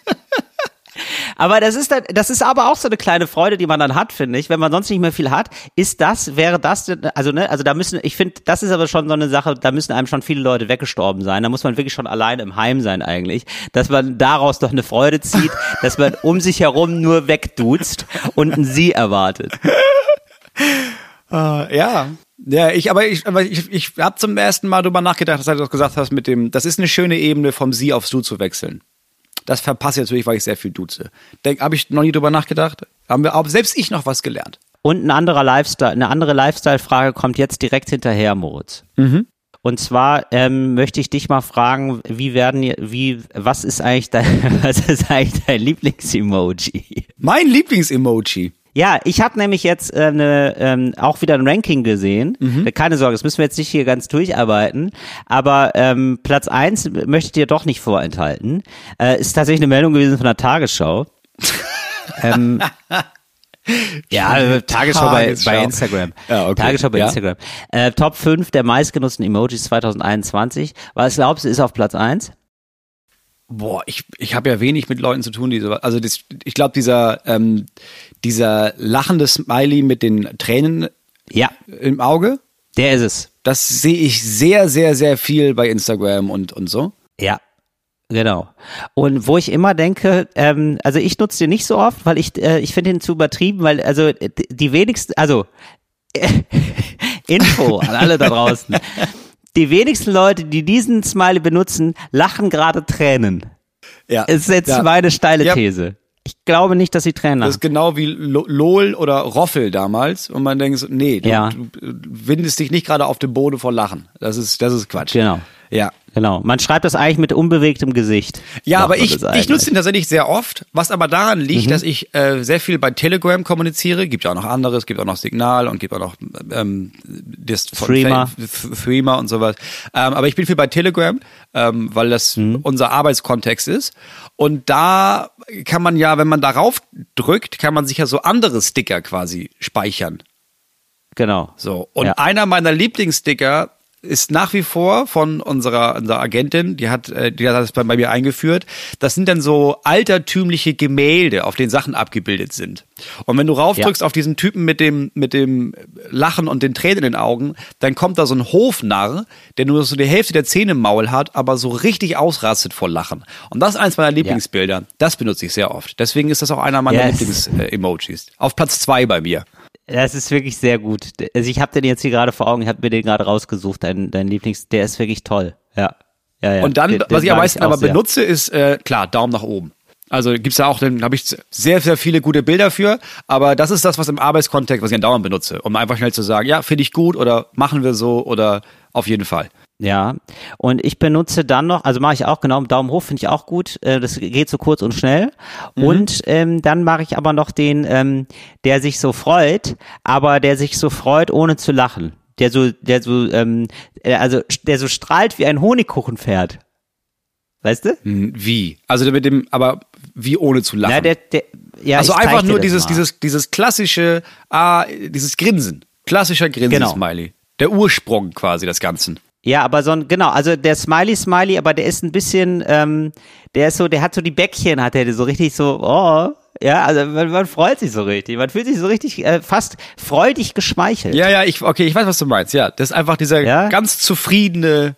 Aber das ist dann, das ist aber auch so eine kleine Freude, die man dann hat, finde ich. Wenn man sonst nicht mehr viel hat, ist das, wäre das, also ne, also da müssen, ich finde, das ist aber schon so eine Sache, da müssen einem schon viele Leute weggestorben sein. Da muss man wirklich schon allein im Heim sein eigentlich, dass man daraus doch eine Freude zieht, [LAUGHS] dass man um sich herum nur wegduzt und ein Sie erwartet. Uh, ja. Ja, ich, aber ich, aber ich, ich habe zum ersten Mal drüber nachgedacht, dass du das gesagt hast mit dem, das ist eine schöne Ebene, vom Sie aufs Du zu wechseln. Das verpasse ich natürlich, weil ich sehr viel duze. Habe ich noch nie drüber nachgedacht. Haben wir auch selbst ich noch was gelernt. Und ein anderer Lifestyle, eine andere Lifestyle-Frage kommt jetzt direkt hinterher, Moritz. Mhm. Und zwar ähm, möchte ich dich mal fragen, wie werden, wie, was ist eigentlich dein, [LAUGHS] was ist eigentlich dein Lieblings-Emoji? Mein Lieblings-Emoji. Ja, ich habe nämlich jetzt äh, ne, ähm, auch wieder ein Ranking gesehen. Mhm. Keine Sorge, das müssen wir jetzt nicht hier ganz durcharbeiten. Aber ähm, Platz eins möchte ich dir doch nicht vorenthalten. Äh, ist tatsächlich eine Meldung gewesen von der Tagesschau. [LAUGHS] ähm, ja, Tagesschau, bei, bei Instagram. Ja, okay. Tagesschau bei Ja. Instagram. Äh, Top 5 der meistgenutzten Emojis 2021. Was glaubst du, ist auf Platz eins? Boah, ich, ich habe ja wenig mit Leuten zu tun, die so, also das, ich glaube, dieser, ähm, dieser lachende Smiley mit den Tränen Ja, im Auge, der ist es. das sehe ich sehr, sehr, sehr viel bei Instagram und, und so. Ja, genau. Und wo ich immer denke, ähm, also ich nutze den nicht so oft, weil ich, äh, ich finde den zu übertrieben, weil also äh, die wenigsten, also [LAUGHS] Info an alle da draußen. Die wenigsten Leute, die diesen Smiley benutzen, lachen gerade Tränen. Ja. Ist jetzt ja. meine steile Ja. These. Ich glaube nicht, dass sie Tränen Das lachen. ist genau wie Lo- LOL oder Roffel damals. Und man denkt so, nee, du, Ja. du windest dich nicht gerade auf dem Boden vor Lachen. Das ist, das ist Quatsch. Genau. Ja. Genau. Man schreibt das eigentlich mit unbewegtem Gesicht. Ja, aber ich, das ich nutze ihn tatsächlich sehr oft, was aber daran Mhm. liegt, dass ich äh, sehr viel bei Telegram kommuniziere. Gibt ja auch noch anderes, gibt auch noch Signal und gibt auch noch ähm, das von Threema. Threema und sowas. Ähm, aber ich bin viel bei Telegram, ähm, weil das Mhm. unser Arbeitskontext ist. Und da kann man ja, wenn man darauf drückt, kann man sich ja so andere Sticker quasi speichern. Genau. So. Und Ja. einer meiner Lieblingssticker ist nach wie vor von unserer, unserer Agentin, die hat, äh, die hat das bei, bei mir eingeführt. Das sind dann so altertümliche Gemälde, auf denen Sachen abgebildet sind. Und wenn du raufdrückst auf diesen Typen mit dem, mit dem Lachen und den Tränen in den Augen, dann kommt da so ein Hofnarr, der nur so die Hälfte der Zähne im Maul hat, aber so richtig ausrastet vor Lachen. Und das ist eins meiner Lieblingsbilder. Das benutze ich sehr oft. Deswegen ist das auch einer meiner Yes. Lieblings-Emojis. Auf Platz zwei bei mir. Das ist wirklich sehr gut. Also ich habe den jetzt hier gerade vor Augen, ich habe mir den gerade rausgesucht, dein, dein Lieblings, der ist wirklich toll. Ja. ja, ja. Und dann, Den- den was ich am meisten aber sehr. benutze, ist äh, klar, Daumen nach oben. Also gibt's da auch, dann habe ich sehr, sehr viele gute Bilder für, aber das ist das, was im Arbeitskontext, was ich andauernd benutze, um einfach schnell zu sagen, ja, finde ich gut oder machen wir so oder auf jeden Fall. Ja, und ich benutze dann noch, also mache ich auch genau, Daumen hoch finde ich auch gut, äh, das geht so kurz und schnell. Mhm. Und ähm, dann mache ich aber noch den, ähm, der sich so freut, aber der sich so freut, ohne zu lachen. Der so, der so, ähm, äh, also der so strahlt wie ein Honigkuchenpferd. Weißt du? Hm, Wie? Also mit dem, aber wie ohne zu lachen. Ja, der, der, ja, also einfach nur dieses, mal. dieses, dieses klassische, ah, dieses Grinsen. Klassischer Genau. Grinsen-Smiley. Der Ursprung quasi des Ganzen. Ja, aber so ein, genau, also der Smiley Smiley, aber der ist ein bisschen, ähm, der ist so, der hat so die Bäckchen, hat er so richtig so, oh, ja, also man, man freut sich so richtig, man fühlt sich so richtig äh, fast freudig geschmeichelt. Ja, ja, ich, okay, ich weiß, was du meinst. Ja, das ist einfach dieser Ja? ganz zufriedene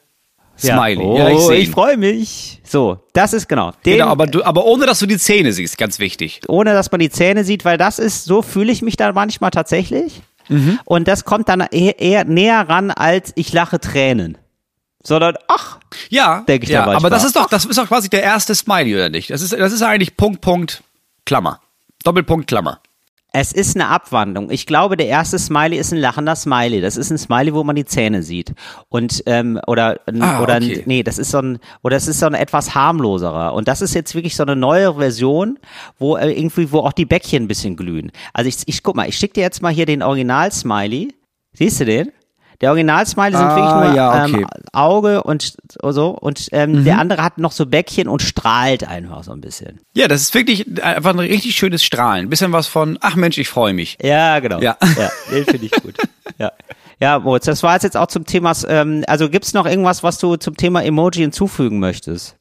Ja. Smiley. Oh, ja, ich ich, freue mich. So, das ist genau. Den, Genau, aber, du, aber ohne, dass du die Zähne siehst, ganz wichtig. ohne dass man die Zähne sieht, weil das ist, so fühle ich mich dann manchmal tatsächlich. Mhm. Und das kommt dann eher, eher näher ran als ich lache Tränen. Sondern, ach, Ja, Denk ich ja da manchmal. aber das ist doch, das ist doch quasi der erste Smiley, oder nicht? Das ist, das ist eigentlich Punkt, Punkt, Klammer. Doppelpunkt, Klammer. Es ist eine Abwandlung. Ich glaube, der erste Smiley ist ein lachender Smiley. Das ist ein Smiley, wo man die Zähne sieht. Und ähm, oder Ah, oder okay. nee, das ist so ein oder es ist so ein etwas harmloserer. Und das ist jetzt wirklich so eine neue Version, wo äh, irgendwie wo auch die Bäckchen ein bisschen glühen. Also ich, ich guck mal, ich schicke dir jetzt mal hier den Original Smiley. Siehst du den? Der Original-Smiley sind Ah, wirklich nur ja, okay. Mhm. ähm, Auge und so und ähm, der andere hat noch so Bäckchen und strahlt einfach so ein bisschen. Ja, das ist wirklich einfach ein richtig schönes Strahlen. Ein bisschen was von, ach Mensch, ich freue mich. Ja, genau. Ja. ja den finde ich gut. [LAUGHS] ja. Ja, Moritz, das war jetzt auch zum Thema, ähm, also gibt's noch irgendwas, was du zum Thema Emoji hinzufügen möchtest?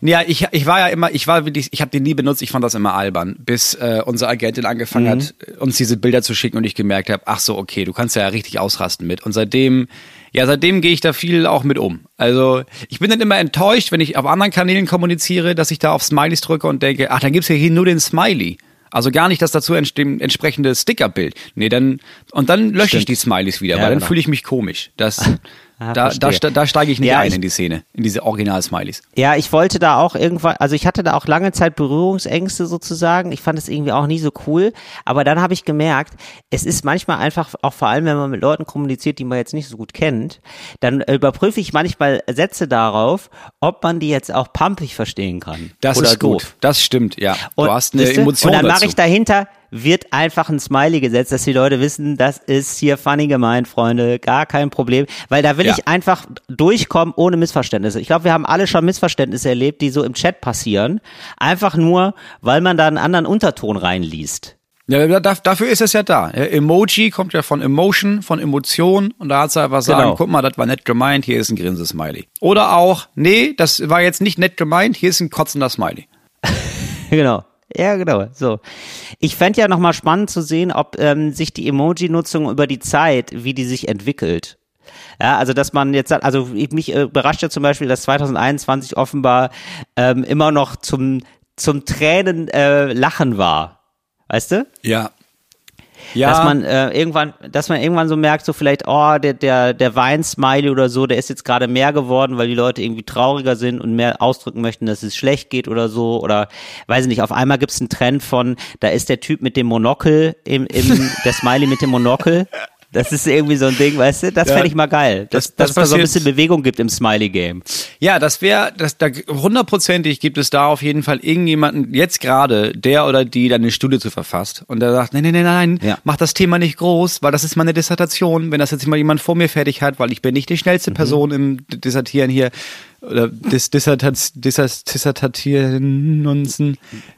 Ja, ich, ich war ja immer, ich war wirklich, ich habe den nie benutzt, ich fand das immer albern, bis äh, unsere Agentin angefangen Mhm. hat, uns diese Bilder zu schicken und ich gemerkt habe, ach so, okay, du kannst ja richtig ausrasten mit. Und seitdem, ja, seitdem gehe ich da viel auch mit um. Also ich bin dann immer enttäuscht, wenn ich auf anderen Kanälen kommuniziere, dass ich da auf Smileys drücke und denke, ach, dann gibt's ja hier nur den Smiley. Also gar nicht das dazu entsprechende Stickerbild. Nee, dann und dann lösche ich Stimmt. die Smileys wieder, Ja, weil dann genau. fühle ich mich komisch. Das, [LAUGHS] Ah, da, da, da steige ich nicht Ja, ein ich- in die Szene, in diese Original-Smileys. Ja, ich wollte da auch irgendwann, also ich hatte da auch lange Zeit Berührungsängste sozusagen. Ich fand es irgendwie auch nie so cool. Aber dann habe ich gemerkt, es ist manchmal einfach, auch vor allem, wenn man mit Leuten kommuniziert, die man jetzt nicht so gut kennt, dann überprüfe ich manchmal Sätze darauf, ob man die jetzt auch pumpig verstehen kann. Das oder ist gut. doof. Das stimmt, ja. Und, du hast eine? Emotion Und dann mache ich dahinter, wird einfach ein Smiley gesetzt, dass die Leute wissen, das ist hier funny gemeint, Freunde, gar kein Problem. Weil da will Ja. ich einfach durchkommen ohne Missverständnisse. Ich glaube, wir haben alle schon Missverständnisse erlebt, die so im Chat passieren. Einfach nur, weil man da einen anderen Unterton reinliest. ja, da- da- dafür ist es ja da. Emoji kommt ja von Emotion, von Emotion und da hat sie einfach sagen, Genau. guck mal, das war nett gemeint, hier ist ein Grinsesmiley. Oder auch, nee, das war jetzt nicht nett gemeint, hier ist ein kotzender Smiley. [LAUGHS] genau. Ja, genau. So. Ich fände ja nochmal spannend zu sehen, ob ähm, sich die Emoji-Nutzung über die Zeit, wie die sich entwickelt. Ja, also dass man jetzt also ich, mich äh, überrascht ja zum Beispiel, dass 2021 offenbar ähm, immer noch zum zum Tränen äh, lachen war. Weißt du? Ja. Ja, Dass man äh, irgendwann, dass man irgendwann so merkt, so vielleicht, oh, der, der, der Wein-Smiley oder so, der ist jetzt gerade mehr geworden, weil die Leute irgendwie trauriger sind und mehr ausdrücken möchten, dass es schlecht geht oder so. Oder weiß ich nicht, auf einmal gibt es einen Trend von, da ist der Typ mit dem Monokel, im, im, der Smiley mit dem Monokel. [LAUGHS] Das ist irgendwie so ein Ding, weißt du? Das Ja. fände ich mal geil. Dass, Das- das dass es da so ein bisschen Bewegung gibt im Smiley-Game. Ja, das wäre, das, da hundertprozentig gibt es da auf jeden Fall irgendjemanden, jetzt gerade, der oder die dann eine Studie zu verfasst und der sagt, nein, nein, nein, nein, Ja. mach das Thema nicht groß, weil das ist meine Dissertation, wenn das jetzt mal jemand vor mir fertig hat, weil ich bin nicht die Mhm. schnellste Person im Dissertieren hier, oder Dis, Dissertat, Dis, Dissertatieren,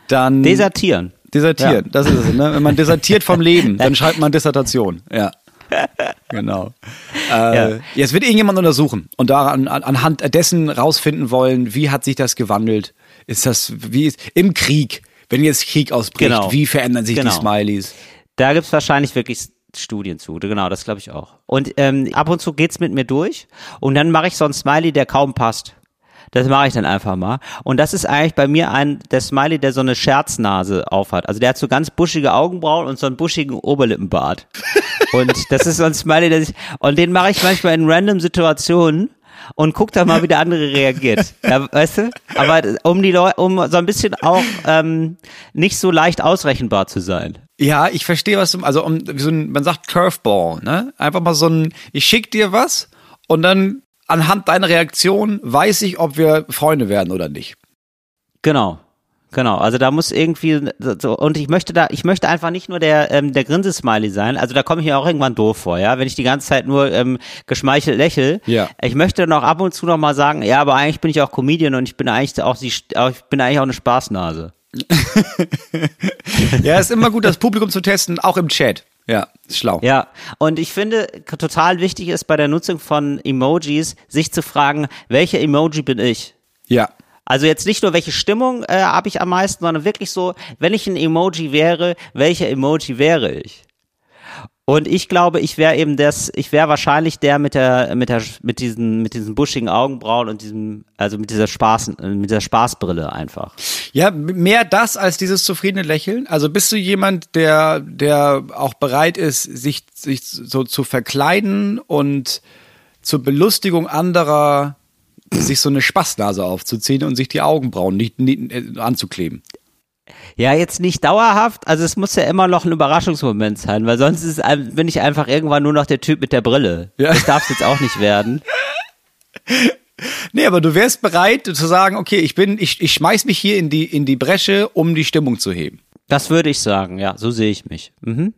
dann... Desertieren. Desertieren, das ist es, ne? Wenn man desertiert vom Leben, [LAUGHS] dann schreibt man Dissertation, ja. [LAUGHS] Genau. Äh, Ja. Jetzt wird irgendjemand untersuchen und daran an, anhand dessen rausfinden wollen, wie hat sich das gewandelt? Ist das wie ist im Krieg, wenn jetzt Krieg ausbricht, Genau. wie verändern sich Genau. die Smileys? Da gibt's wahrscheinlich wirklich Studien zu. Genau, das glaube ich auch. Und ähm, ab und zu geht's mit mir durch und dann mache ich so einen Smiley, der kaum passt. Das mache ich dann einfach mal. Und das ist eigentlich bei mir ein der Smiley, der so eine Scherznase aufhat. Also der hat so ganz buschige Augenbrauen und so einen buschigen Oberlippenbart. [LAUGHS] und das ist so ein Smiley, der sich, und den mache ich manchmal in random Situationen und guck da mal, wie der andere reagiert. Ja, weißt du? Aber um die Leute, um so ein bisschen auch ähm, nicht so leicht ausrechenbar zu sein. Ja, ich verstehe, was du, also um, wie so ein, man sagt Curveball, ne? Einfach mal so ein, ich schick dir was und dann anhand deiner Reaktion weiß ich, ob wir Freunde werden oder nicht. Genau. Genau, also da muss irgendwie so und ich möchte da, ich möchte einfach nicht nur der ähm, der Grinsesmiley sein. Also da komme ich mir auch irgendwann doof vor, ja, wenn ich die ganze Zeit nur ähm, geschmeichelt lächel. Ja. Ich möchte noch ab und zu noch mal sagen, ja, aber eigentlich bin ich auch Comedian und ich bin eigentlich auch die, ich bin eigentlich auch eine Spaßnase. [LAUGHS] Ja, ist immer gut, das Publikum zu testen, auch im Chat. Ja, schlau. Ja, und ich finde, total wichtig ist bei der Nutzung von Emojis, sich zu fragen, welcher Emoji bin ich? Ja. Also jetzt nicht nur, welche Stimmung äh, habe ich am meisten, sondern wirklich so, wenn ich ein Emoji wäre, welcher Emoji wäre ich? Und ich glaube, ich wäre eben das, ich wäre wahrscheinlich der mit der, mit der, mit diesen, mit diesen buschigen Augenbrauen und diesem, also mit dieser Spaß, mit dieser Spaßbrille einfach. Ja, mehr das als dieses zufriedene Lächeln. Also bist du jemand, der, der auch bereit ist, sich, sich so zu verkleiden und zur Belustigung anderer sich so eine Spaßnase aufzuziehen und sich die Augenbrauen nicht, nicht äh, anzukleben? Ja, jetzt nicht dauerhaft, also es muss ja immer noch ein Überraschungsmoment sein, weil sonst ist, bin ich einfach irgendwann nur noch der Typ mit der Brille. Ja. Das darf es jetzt auch nicht werden. [LAUGHS] Nee, aber du wärst bereit zu sagen, okay, ich bin, ich, ich schmeiß mich hier in die, in die Bresche, um die Stimmung zu heben. Das würde ich sagen, ja, so sehe ich mich. Mhm.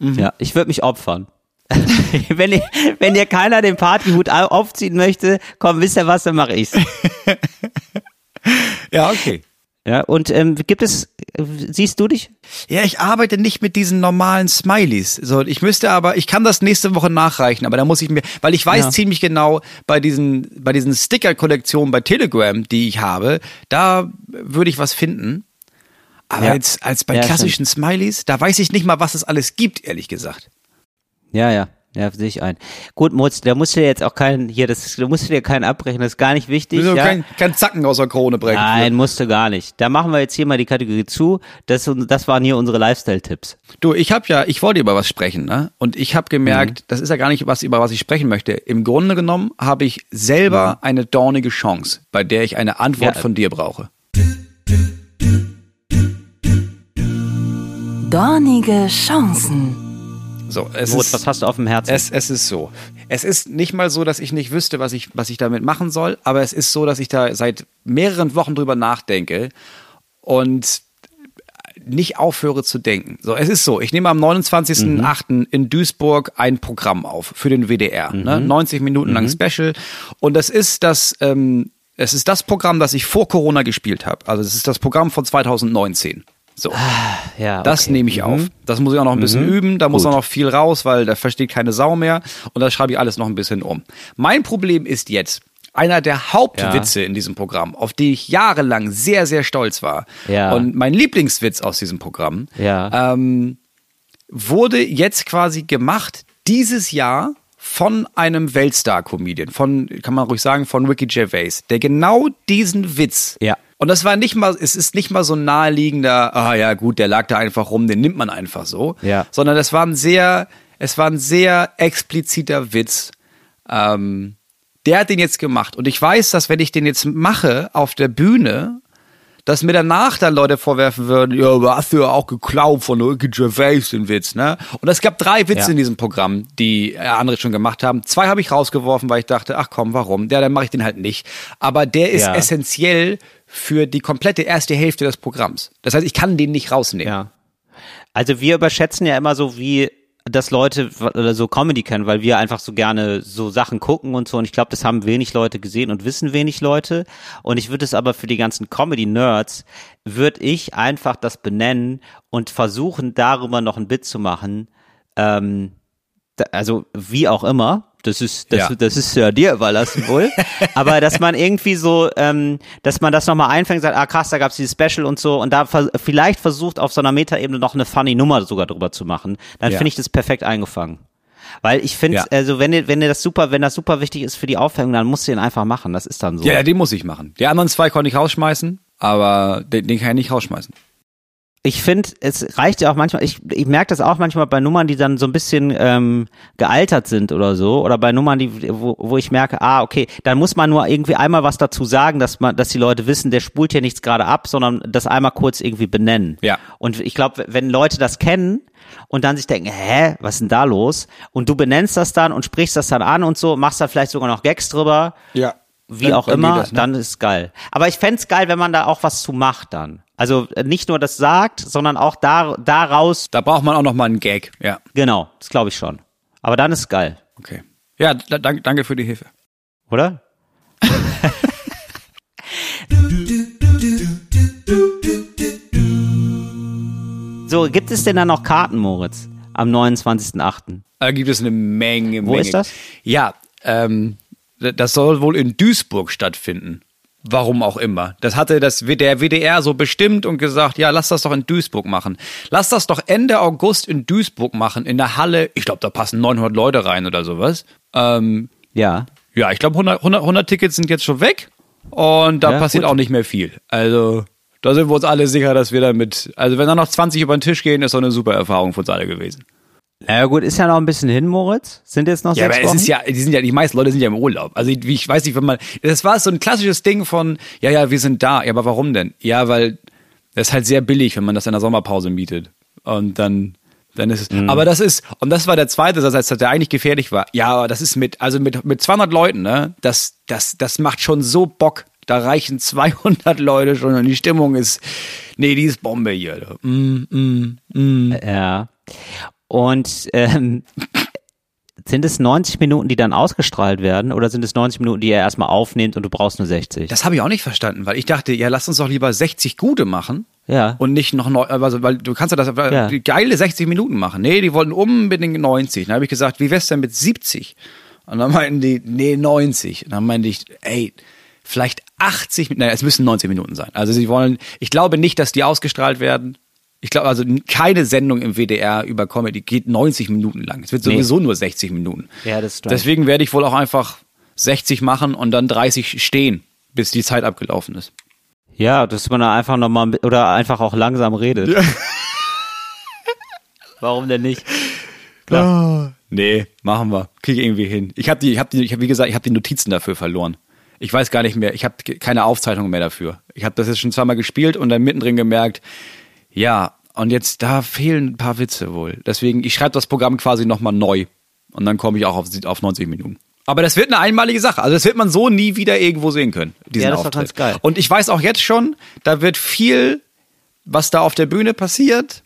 Ja, ich würde mich opfern. [LAUGHS] wenn, ihr, wenn ihr keiner den Partyhut au- aufziehen möchte, komm, wisst ihr was, dann mache ich's. [LAUGHS] Ja, okay. Ja, und ähm, gibt es, äh, siehst du dich? Ja, ich arbeite nicht mit diesen normalen Smileys. So, ich müsste aber, ich kann das nächste Woche nachreichen, aber da muss ich mir, weil ich weiß Ja. ziemlich genau bei diesen, bei diesen Sticker-Kollektionen bei Telegram, die ich habe, da würde ich was finden. Aber Ja. jetzt als bei Ja, klassischen Smileys, da weiß ich nicht mal, was es alles gibt, ehrlich gesagt. Ja, ja. Ja, sehe ich ein. Gut, Mutz, da musst du dir jetzt auch keinen, hier, das, da musst du dir keinen abbrechen, das ist gar nicht wichtig. Ich will ja? kein, kein Zacken aus der Krone brechen. Nein, musste gar nicht. Da machen wir jetzt hier mal die Kategorie zu. Das, das waren hier unsere Lifestyle-Tipps. Du, ich habe ja, ich wollte über was sprechen, ne? Und ich habe gemerkt, Mhm. das ist ja gar nicht was, über was ich sprechen möchte. Im Grunde genommen habe ich selber eine dornige Chance, bei der ich eine Antwort Mhm. Ja. von dir brauche. Dornige Chancen. So, es Moritz, ist, was hast du auf dem Herzen? es, es ist so. Es ist nicht mal so, dass ich nicht wüsste, was ich, was ich damit machen soll, aber es ist so, dass ich da seit mehreren Wochen drüber nachdenke und nicht aufhöre zu denken. So, es ist so, ich nehme am 29.08. in Duisburg ein Programm auf für den WDR. Ne? 90 Minuten lang Special. Und das ist das, ähm, es ist das Programm, das ich vor Corona gespielt habe. Also es ist das Programm von 2019. So. ja, Das okay. nehme ich auf. Das muss ich auch noch ein bisschen üben. Da muss Gut. auch noch viel raus, weil da versteht keine Sau mehr. Und das schreibe ich alles noch ein bisschen um. Mein Problem ist jetzt, einer der Hauptwitze in diesem Programm, auf die ich jahrelang sehr, sehr stolz war. Ja. Und mein Lieblingswitz aus diesem Programm, Ja. ähm, wurde jetzt quasi gemacht dieses Jahr von einem Weltstar-Comedian, von, kann man ruhig sagen, von Ricky Gervais, der genau diesen Witz Ja. Und das war nicht mal, es ist nicht mal so ein naheliegender, ah ja gut, der lag da einfach rum, den nimmt man einfach so. Ja. Sondern es war ein sehr, es war ein sehr expliziter Witz. Ähm, der hat den jetzt gemacht. Und ich weiß, dass wenn ich den jetzt mache auf der Bühne, dass mir danach dann Leute vorwerfen würden, ja, aber hast du ja auch geklaut von Ricky Gervais den Witz, ne? Und es gab drei Witze Ja. in diesem Programm, die äh, andere schon gemacht haben. Zwei habe ich rausgeworfen, weil ich dachte, ach komm, warum? Ja, dann mache ich den halt nicht. Aber der ist Ja. essentiell für die komplette erste Hälfte des Programms. Das heißt, ich kann den nicht rausnehmen. Ja. Also wir überschätzen ja immer so, wie dass Leute oder so Comedy kennen, weil wir einfach so gerne so Sachen gucken und so. Und ich glaube, das haben wenig Leute gesehen und wissen wenig Leute. Und ich würde es aber für die ganzen Comedy-Nerds, würde ich einfach das benennen und versuchen, darüber noch ein Bit zu machen. Ähm, also wie auch immer. Das ist, das, Ja. das ist ja dir überlassen wohl. [LAUGHS] Aber dass man irgendwie so, ähm, dass man das nochmal einfängt, sagt, ah krass, da gab's dieses Special und so und da vers vielleicht versucht auf so einer Metaebene noch eine funny Nummer sogar drüber zu machen, dann Ja. finde ich das perfekt eingefangen. Weil ich finde, Ja. also wenn dir, wenn dir das super, wenn das super wichtig ist für die Aufhängung, dann musst du den einfach machen. Das ist dann so. Ja, ja, den muss ich machen. Die anderen zwei konnte ich rausschmeißen, aber den, den kann ich nicht rausschmeißen. Ich finde, es reicht ja auch manchmal, ich, ich merke das auch manchmal bei Nummern, die dann so ein bisschen ähm, gealtert sind oder so, oder bei Nummern, die, wo, wo ich merke, ah, okay, dann muss man nur irgendwie einmal was dazu sagen, dass man, dass die Leute wissen, der spult hier nichts gerade ab, sondern das einmal kurz irgendwie benennen. Ja. Und ich glaube, wenn Leute das kennen und dann sich denken, hä, was ist denn da los? Und du benennst das dann und sprichst das dann an und so, machst da vielleicht sogar noch Gags drüber, Ja. wie Dann- auch dann immer, das, ne? dann ist es geil. Aber ich fänd's geil, wenn man da auch was zu macht dann. Also äh, nicht nur das sagt, sondern auch da, daraus, Da braucht man auch noch mal einen Gag. Ja, genau, das glaube ich schon. Aber dann ist es geil, okay. Ja, da, danke, danke für die Hilfe. oder? [LAUGHS] so, gibt es denn da noch Karten, Moritz? Am 29.08. Da gibt es eine Menge, Wo Menge. ist das? Ja, ähm, das soll wohl in Duisburg stattfinden. Warum auch immer. Das hatte das, der WDR so bestimmt und gesagt, ja, lass das doch in Duisburg machen. Lass das doch Ende August in Duisburg machen, in der Halle. Ich glaube, da passen 900 Leute rein oder sowas. Ähm, Ja. ja, ich glaube, 100, 100, 100 Tickets sind jetzt schon weg und da Ja, passiert gut. auch nicht mehr viel. Also, da sind wir uns alle sicher, dass wir damit, also wenn da noch 20 über den Tisch gehen, ist doch eine super Erfahrung für uns alle gewesen. Na ja, gut, ist ja noch ein bisschen hin, Moritz. Sind jetzt noch Ja, sechs aber es Wochen? ist ja, die sind ja, die meisten Leute sind ja im Urlaub. Also ich, ich weiß nicht, wenn man, das war so ein klassisches Ding von, ja, ja, wir sind da. Ja, aber warum denn? Ja, weil das ist halt sehr billig, wenn man das in der Sommerpause mietet. Und dann, dann ist es, Mhm. aber das ist, und das war der zweite Satz, der eigentlich gefährlich war. Ja, aber das ist mit, also mit, mit 200 Leuten, ne, das, das, das macht schon so Bock. Da reichen 200 Leute schon und die Stimmung ist, nee, die ist Bombe hier. Mm, mm, mm. Ja. Und ähm, [LAUGHS] Sind es 90 Minuten, die dann ausgestrahlt werden oder sind es 90 Minuten, die er erstmal aufnimmt und du brauchst nur 60? Das habe ich auch nicht verstanden, weil ich dachte, ja, lass uns doch lieber 60 gute machen. Ja. Und nicht noch neu, also, weil du kannst ja das Ja. die geile 60 Minuten machen. Nee, die wollten unbedingt 90. Dann habe ich gesagt, wie wär's denn mit 70? Und dann meinten die, nee, 90. Und dann meinte ich, ey, vielleicht 80, Min- naja, es müssen 90 Minuten sein. Also sie wollen, ich glaube nicht, dass die ausgestrahlt werden. Ich glaube, also keine Sendung im WDR über Comedy geht 90 Minuten lang. Es wird Nee. sowieso nur 60 Minuten. Ja, das strange. Deswegen werde ich wohl auch einfach 60 machen und dann 30 stehen, bis die Zeit abgelaufen ist. Ja, dass man da einfach nochmal oder einfach auch langsam redet. [LAUGHS] Warum denn nicht? Nee, machen wir. Krieg ich irgendwie hin. Ich habe die, ich habe die, ich hab, wie gesagt, ich habe die Notizen dafür verloren. Ich weiß gar nicht mehr, ich habe keine Aufzeichnung mehr dafür. Ich habe das jetzt schon zweimal gespielt und dann mittendrin gemerkt, ja, und jetzt da fehlen ein paar Witze wohl. Deswegen, ich schreibe das Programm quasi nochmal neu und dann komme ich auch auf, auf 90 Minuten. Aber das wird eine einmalige Sache. Also das wird man so nie wieder irgendwo sehen können. Diesen Ja, das Auftritt. ganz geil. Und ich weiß auch jetzt schon, da wird viel, was da auf der Bühne passiert,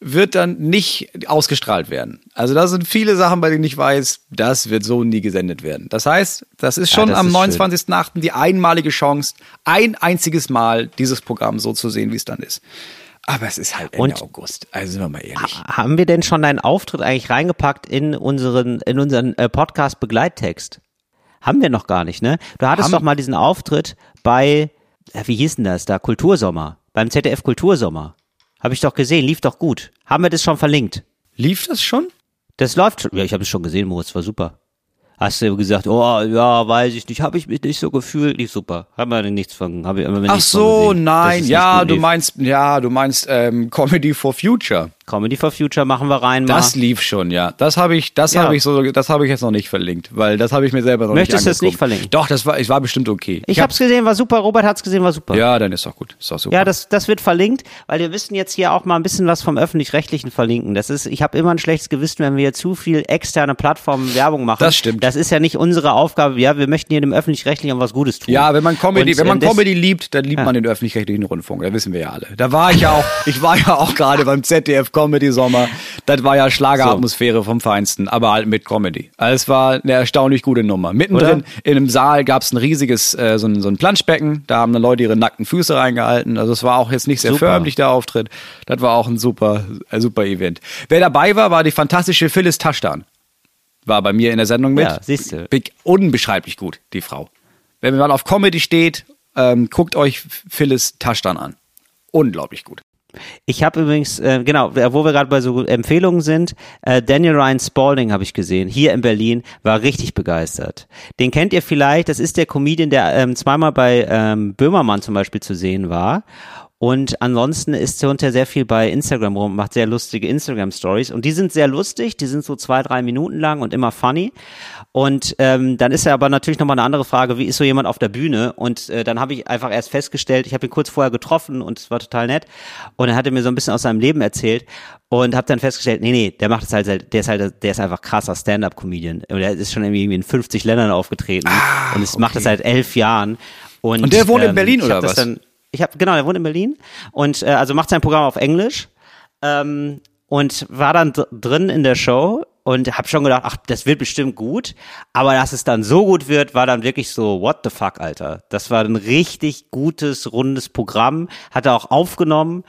wird dann nicht ausgestrahlt werden. Also da sind viele Sachen, bei denen ich weiß, das wird so nie gesendet werden. Das heißt, das ist schon das am ist schön. 29.08. die einmalige Chance, ein einziges Mal dieses Programm so zu sehen, wie es dann ist. Aber es ist halt Ende Und- August. Also sind wir mal ehrlich. Haben wir denn schon deinen Auftritt eigentlich reingepackt in unseren, in unseren äh, Podcast-Begleittext? Haben wir noch gar nicht, ne? Du hattest Haben- doch mal diesen Auftritt bei, äh, wie hieß denn das da? Kultursommer. Beim ZDF Kultursommer. Habe ich doch gesehen, lief doch gut. Haben wir das schon verlinkt? Lief das schon? Das läuft schon. Ja, ich habe es schon gesehen, Moritz, war super. Hast du gesagt, oh ja, weiß ich nicht, habe ich mich nicht so gefühlt, lief super. Haben wir nichts von, habe ich immer Ach so, nein. nicht Ja, du meinst, ja, du meinst ähm, [LAUGHS] Comedy for Future. Comedy for Future machen wir rein. Das mal. lief schon, ja. Das habe ich, das Ja. habe ich so, das habe ich jetzt noch nicht verlinkt, weil das habe ich mir selber noch Möchtest du nicht es nicht verlinken? Doch, das war, es war bestimmt okay. Ich hab's gesehen, war super. Robert hat's gesehen, war super. Ja, dann ist doch gut. Ist doch super. Ja, das, das wird verlinkt, weil wir müssen jetzt hier auch mal ein bisschen was vom Öffentlich-Rechtlichen verlinken. Das ist, ich habe immer ein schlechtes Gewissen, wenn wir zu viel externe Plattformen Werbung machen. Das stimmt. Das ist ja nicht unsere Aufgabe. Ja, wir möchten hier dem Öffentlich-Rechtlichen was Gutes tun. Ja, wenn man Comedy, Und, wenn man das- Comedy liebt, dann liebt man den öffentlich-rechtlichen Rundfunk. Da wissen wir ja alle. Da war ich ja auch, ich war ja auch gerade beim ZDF Comedy Sommer. Das war ja Schlageratmosphäre vom Feinsten, aber halt mit Comedy. Also es war eine erstaunlich gute Nummer. Mittendrin in einem Saal gab es ein riesiges, äh, so, ein, so ein Planschbecken. Da haben dann Leute ihre nackten Füße reingehalten. Also es war auch jetzt nicht sehr Super. förmlich, der Auftritt. Das war auch ein super, ein super Event. Wer dabei war, war die fantastische Phyllis Taschdan. War bei mir in der Sendung mit. Ja, siehste. Big, unbeschreiblich gut, die Frau. Wenn man auf Comedy steht, ähm, guckt euch Phyllis Taschdan an. Unglaublich gut. Ich habe übrigens, äh, genau, wo wir gerade bei so Empfehlungen sind, äh, Daniel Ryan Spalding habe ich gesehen, hier in Berlin, war richtig begeistert. Den kennt ihr vielleicht, das ist der Comedian, der ähm, zweimal bei ähm, Böhmermann zum Beispiel zu sehen war. Und ansonsten ist er unter sehr viel bei Instagram rum, macht sehr lustige Instagram-Stories. Und die sind sehr lustig, die sind so zwei, drei Minuten lang und immer funny. Und ähm, dann ist ja aber natürlich nochmal eine andere Frage, wie ist so jemand auf der Bühne? Und äh, dann habe ich einfach erst festgestellt, ich habe ihn kurz vorher getroffen und es war total nett. Und er hatte mir so ein bisschen aus seinem Leben erzählt und habe dann festgestellt, nee, nee, der macht es halt, der ist halt, der ist einfach krasser Stand-up-Comedian. Und er ist schon irgendwie in 50 Ländern aufgetreten und es macht das seit elf Jahren. Und, Ah, Und der wohnt in Berlin, oder was? Dann, ich habe genau, er wohnt in Berlin und äh, also macht sein Programm auf Englisch ähm, und war dann dr- drin in der Show und habe schon gedacht, ach, das wird bestimmt gut, aber dass es dann so gut wird, war dann wirklich so what the fuck, Alter. Das war ein richtig gutes rundes Programm, hat er auch aufgenommen.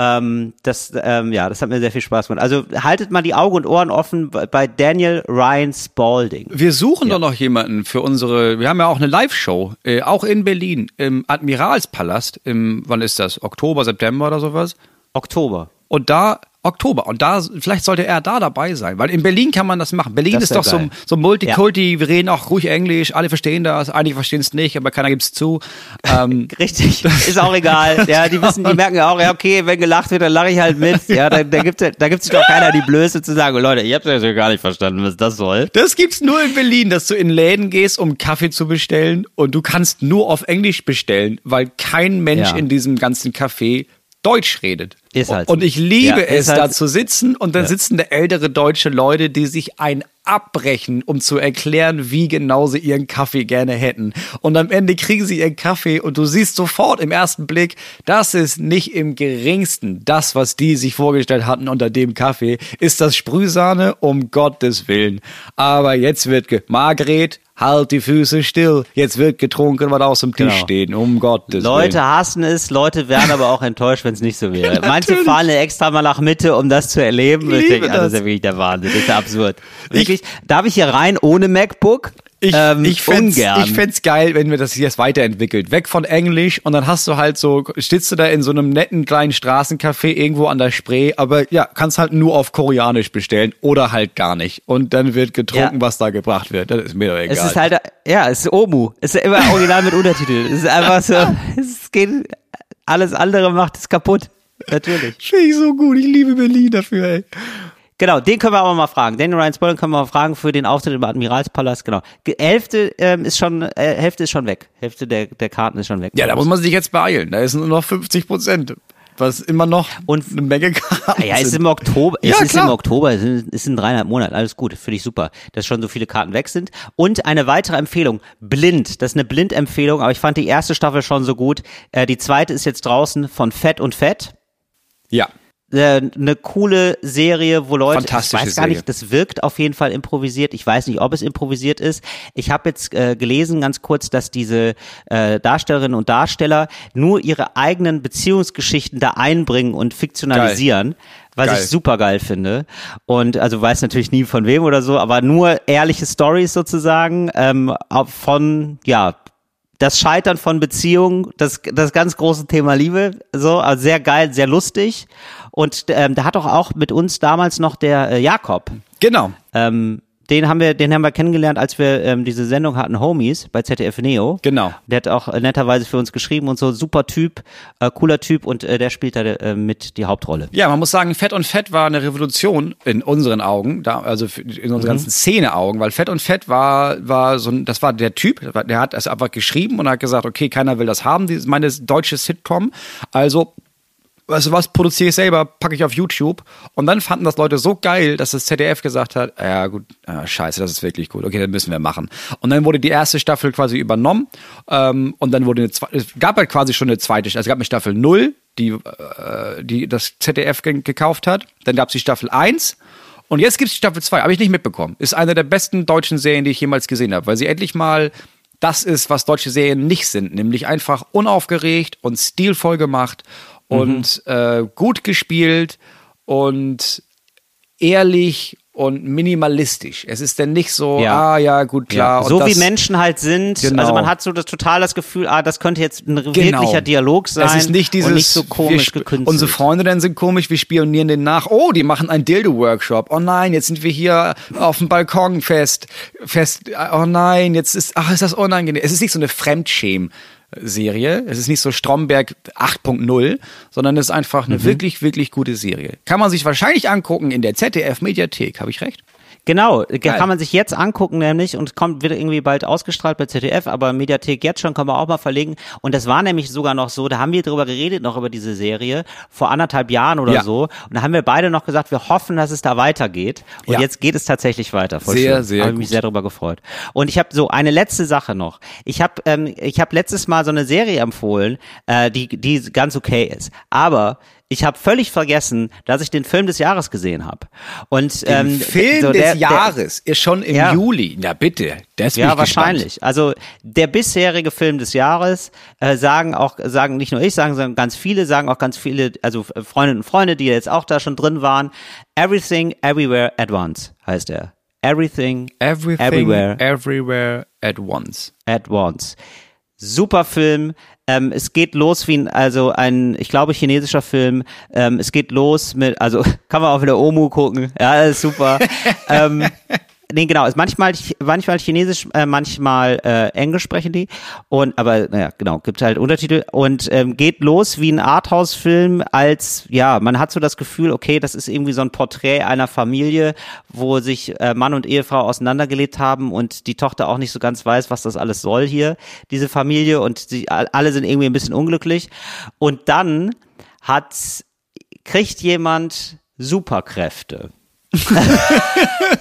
Ähm, das, ähm, ja, das hat mir sehr viel Spaß gemacht. Also haltet mal die Augen und Ohren offen bei- Daniel Ryan Spalding. Wir suchen doch noch jemanden für unsere, wir haben ja auch eine Live-Show, äh, auch in Berlin, im Admiralspalast, im, wann ist das? Oktober, September oder sowas? Oktober. Und da, Oktober, und da, vielleicht sollte er da dabei sein, weil in Berlin kann man das machen. Berlin Das ist doch so, geil. so Multikulti, wir reden auch ruhig Englisch, alle verstehen das, einige verstehen es nicht, aber keiner gibt's zu. Ähm, [LAUGHS] Richtig, ist auch egal. [LAUGHS] Ja, die wissen, die merken ja auch, ja, okay, wenn gelacht wird, dann lache ich halt mit. Ja, da, da gibt da gibt's doch keiner die Blöße zu sagen, Leute, ich hab's ja gar nicht verstanden, was das soll. Das gibt's nur in Berlin, dass du in Läden gehst, um Kaffee zu bestellen und du kannst nur auf Englisch bestellen, weil kein Mensch Ja. in diesem ganzen Café Deutsch redet. Ist halt und ich liebe Ja, es, halt- da zu sitzen und dann sitzen da ältere deutsche Leute, die sich ein abbrechen, um zu erklären, wie genau sie ihren Kaffee gerne hätten. Und am Ende kriegen sie ihren Kaffee und du siehst sofort im ersten Blick, das ist nicht im geringsten das, was die sich vorgestellt hatten unter dem Kaffee. Ist das Sprühsahne? Um Gottes Willen. Aber jetzt wird ge Margret, halt die Füße still. Jetzt wird getrunken, was aus dem Tisch Genau. steht. Um Gottes Leute Willen. hassen es, Leute werden aber auch enttäuscht, wenn es nicht so wäre. [LAUGHS] Manche natürlich. fahren extra mal nach Mitte, um das zu erleben. Ich Ich denke, liebe ah, das ist das. ja wirklich der Wahnsinn, das ist ja absurd. Wirklich, darf ich hier rein ohne MacBook? Ich, ähm, ich fänd's, ungern. ich fänd's geil, wenn wir das jetzt weiterentwickelt. Weg von Englisch und dann hast du halt so, stehst du da in so einem netten kleinen Straßencafé irgendwo an der Spree, aber ja, kannst halt nur auf Koreanisch bestellen oder halt gar nicht. Und dann wird getrunken, Ja. was da gebracht wird. Das ist mir doch egal. Es ist halt, ja, es ist Omu. Es ist immer original mit Untertitel. Es ist einfach so, [LAUGHS] es geht, alles andere macht es kaputt. Natürlich. [LAUGHS] Finde ich so gut. Ich liebe Berlin dafür, ey. Genau, den können wir aber mal fragen. Daniel Ryan Spoiler können wir mal fragen für den Auftritt im Admiralspalast. Genau. Ge- Hälfte ähm, ist schon, äh, Hälfte ist schon weg. Hälfte der, der Karten ist schon weg. Ja, da muss man sich jetzt beeilen. Da ist nur noch 50 Prozent. Was immer noch Und- eine Menge Karten Ja, es ist im Oktober, es Ja, ist klar. im Oktober, es sind- es ist in dreieinhalb Monaten, alles gut, finde ich super, dass schon so viele Karten weg sind. Und eine weitere Empfehlung, Blind, das ist eine Blind-Empfehlung, aber ich fand die erste Staffel schon so gut. Äh, die zweite ist jetzt draußen von Fett und Fett. Ja. Äh, eine coole Serie, wo Leute, ich weiß gar Serie. nicht, das wirkt auf jeden Fall improvisiert. Ich weiß nicht, ob es improvisiert ist. Ich habe jetzt äh, gelesen, ganz kurz, dass diese äh, Darstellerinnen und Darsteller nur ihre eigenen Beziehungsgeschichten da einbringen und fiktionalisieren. Was Geil. ich super geil finde. Und also weiß natürlich nie von wem oder so, aber nur ehrliche Stories sozusagen ähm, von, ja, das Scheitern von Beziehungen, das, das ganz große Thema Liebe, so, also sehr geil, sehr lustig. Und ähm, da hat doch auch mit uns damals noch der äh, Jakob, Genau. ähm, den haben wir, den haben wir kennengelernt, als wir ähm, diese Sendung hatten, Homies bei ZDF Neo. Genau. Der hat auch äh, netterweise für uns geschrieben und so, super Typ, äh, cooler Typ und äh, der spielt da äh, mit die Hauptrolle. Ja, man muss sagen, Fett und Fett war eine Revolution in unseren Augen, da, also in unseren ganzen Szene-Augen, weil Fett und Fett war, war so ein, das war der Typ, der hat es einfach geschrieben und hat gesagt, okay, keiner will das haben, dieses, meine deutsche Sitcom, also weißt was, produziere ich selber, packe ich auf YouTube. Und dann fanden das Leute so geil, dass das ZDF gesagt hat, ja gut, ah, scheiße, das ist wirklich gut, okay, dann müssen wir machen. Und dann wurde die erste Staffel quasi übernommen ähm, und dann wurde eine zweite, es gab halt quasi schon eine zweite, also es gab eine Staffel 0, die, äh, die das ZDF ge gekauft hat. Dann gab es die Staffel 1 und jetzt gibt es die Staffel 2, habe ich nicht mitbekommen. Ist eine der besten deutschen Serien, die ich jemals gesehen habe, weil sie endlich mal das ist, was deutsche Serien nicht sind, nämlich einfach unaufgeregt und stilvoll gemacht und äh, gut gespielt und ehrlich und minimalistisch. Es ist denn nicht so, Ja. ah ja, gut, klar. und so wie das- Menschen halt sind. Genau. Also man hat so das total das Gefühl, ah, das könnte jetzt ein wirklicher Dialog sein. Es ist nicht dieses, und nicht so komisch gekünstelt. Unsere Freundinnen sind komisch, wir spionieren den nach. Oh, die machen einen Dildo-Workshop. Oh nein, jetzt sind wir hier auf dem Balkon fest. fest. Oh nein, jetzt ist, ach, ist das unangenehm. Es ist nicht so eine Fremdschäm. Serie. Es ist nicht so Stromberg 8.0, sondern es ist einfach Mhm. eine wirklich, wirklich gute Serie. Kann man sich wahrscheinlich angucken in der ZDF-Mediathek. Habe ich recht? Genau, kann man sich jetzt angucken nämlich und kommt wird irgendwie bald ausgestrahlt bei ZDF, aber Mediathek jetzt schon kann man auch mal verlegen. Und das war nämlich sogar noch so, da haben wir drüber geredet noch über diese Serie vor anderthalb Jahren oder Ja. so. Und da haben wir beide noch gesagt, wir hoffen, dass es da weitergeht. Und Ja. jetzt geht es tatsächlich weiter. Voll Sehr, schön. sehr Habe ich mich sehr darüber gefreut. Und ich habe so eine letzte Sache noch. Ich habe ähm, ich habe letztes Mal so eine Serie empfohlen, äh, die die ganz okay ist, aber ich habe völlig vergessen, dass ich den Film des Jahres gesehen habe. Und ähm, Film so des der- der- Jahres ist schon im Ja. Juli. Na bitte, das ja, ich gespannt. wahrscheinlich. Also der bisherige Film des Jahres äh, sagen auch, sagen nicht nur ich, sagen, sagen ganz viele, sagen auch ganz viele, also äh, Freundinnen und Freunde, die jetzt auch da schon drin waren. Everything, Everywhere at Once heißt er. Everything, Everything, Everywhere everywhere at once. at Once. Super Film. Ähm, es geht los wie ein, also ein, ich glaube, chinesischer Film. Ähm, es geht los mit, also [LAUGHS] kann man auch wieder Omu gucken. Ja, ist super. [LAUGHS] ähm, nee, genau. Ist manchmal, manchmal Chinesisch, äh, manchmal äh, Englisch sprechen die. Und aber naja, genau, gibt halt Untertitel und ähm, geht los wie ein Arthouse-Film. Als ja, man hat so das Gefühl, okay, das ist irgendwie so ein Porträt einer Familie, wo sich äh, Mann und Ehefrau auseinandergelebt haben und die Tochter auch nicht so ganz weiß, was das alles soll hier, diese Familie und sie all- alle sind irgendwie ein bisschen unglücklich. Und dann hat kriegt jemand Superkräfte. [LAUGHS] [LAUGHS]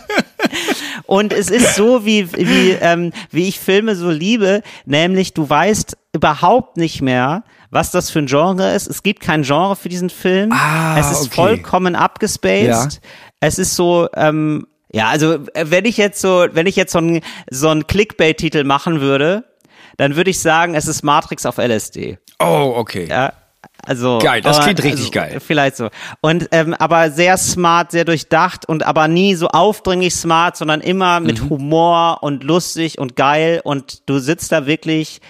Und es ist so, wie, wie, ähm, wie ich Filme so liebe, nämlich du weißt überhaupt nicht mehr, was das für ein Genre ist. Es gibt kein Genre für diesen Film. Ah, es ist okay. vollkommen abgespaced. Ja. Es ist so, ähm, ja, also äh, wenn ich jetzt so, wenn ich jetzt so einen so einen Clickbait-Titel machen würde, dann würde ich sagen, es ist Matrix auf LSD. Oh, okay. Ja, also Geil, das klingt richtig also, geil. Vielleicht so. Und ähm, aber sehr smart, sehr durchdacht und aber nie so aufdringlich smart, sondern immer mit Mhm. Humor und lustig und geil und du sitzt da wirklich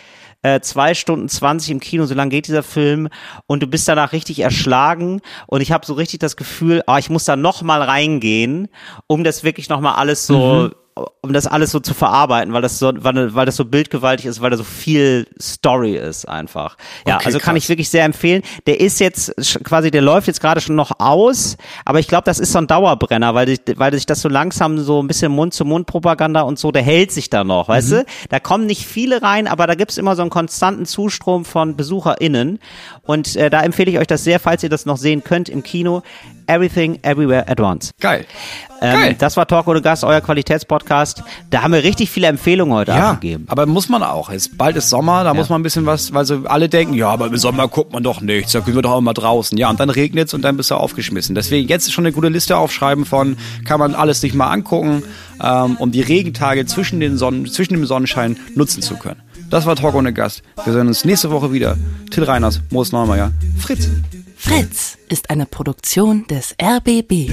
äh, zwei Stunden zwanzig im Kino, so lang geht dieser Film und du bist danach richtig erschlagen und ich habe so richtig das Gefühl, ah, ich muss da noch mal reingehen, um das wirklich noch mal alles so Mhm. Um das alles so zu verarbeiten, weil das so, weil, weil das so bildgewaltig ist, weil da so viel Story ist einfach. Ja, Okay, also kann krass. ich wirklich sehr empfehlen. Der ist jetzt quasi, der läuft jetzt gerade schon noch aus, aber ich glaube, das ist so ein Dauerbrenner, weil, sich- weil sich das so langsam so ein bisschen Mund-zu-Mund-Propaganda und so, der hält sich da noch, weißt Mhm. du? Da kommen nicht viele rein, aber da gibt's immer so einen konstanten Zustrom von BesucherInnen und äh, da empfehle ich euch das sehr, falls ihr das noch sehen könnt im Kino. Everything, Everywhere at Once. Geil. Ähm, Geil. Das war Talk ohne Gast, euer Qualitätspodcast. Da haben wir richtig viele Empfehlungen heute Ja, abgegeben. aber muss man auch. Es, bald ist Sommer, da muss man ein bisschen was, weil so alle denken, ja, aber im Sommer guckt man doch nichts, da können wir doch auch mal draußen. Ja, und dann regnet's und dann bist du aufgeschmissen. Deswegen jetzt schon eine gute Liste aufschreiben von, kann man alles sich mal angucken, ähm, um die Regentage zwischen, den Sonnen, zwischen dem Sonnenschein nutzen zu können. Das war Talk ohne Gast. Wir sehen uns nächste Woche wieder. Till Reiners, Moos Neumeier, Fritz. Fritz ist eine Produktion des RBB.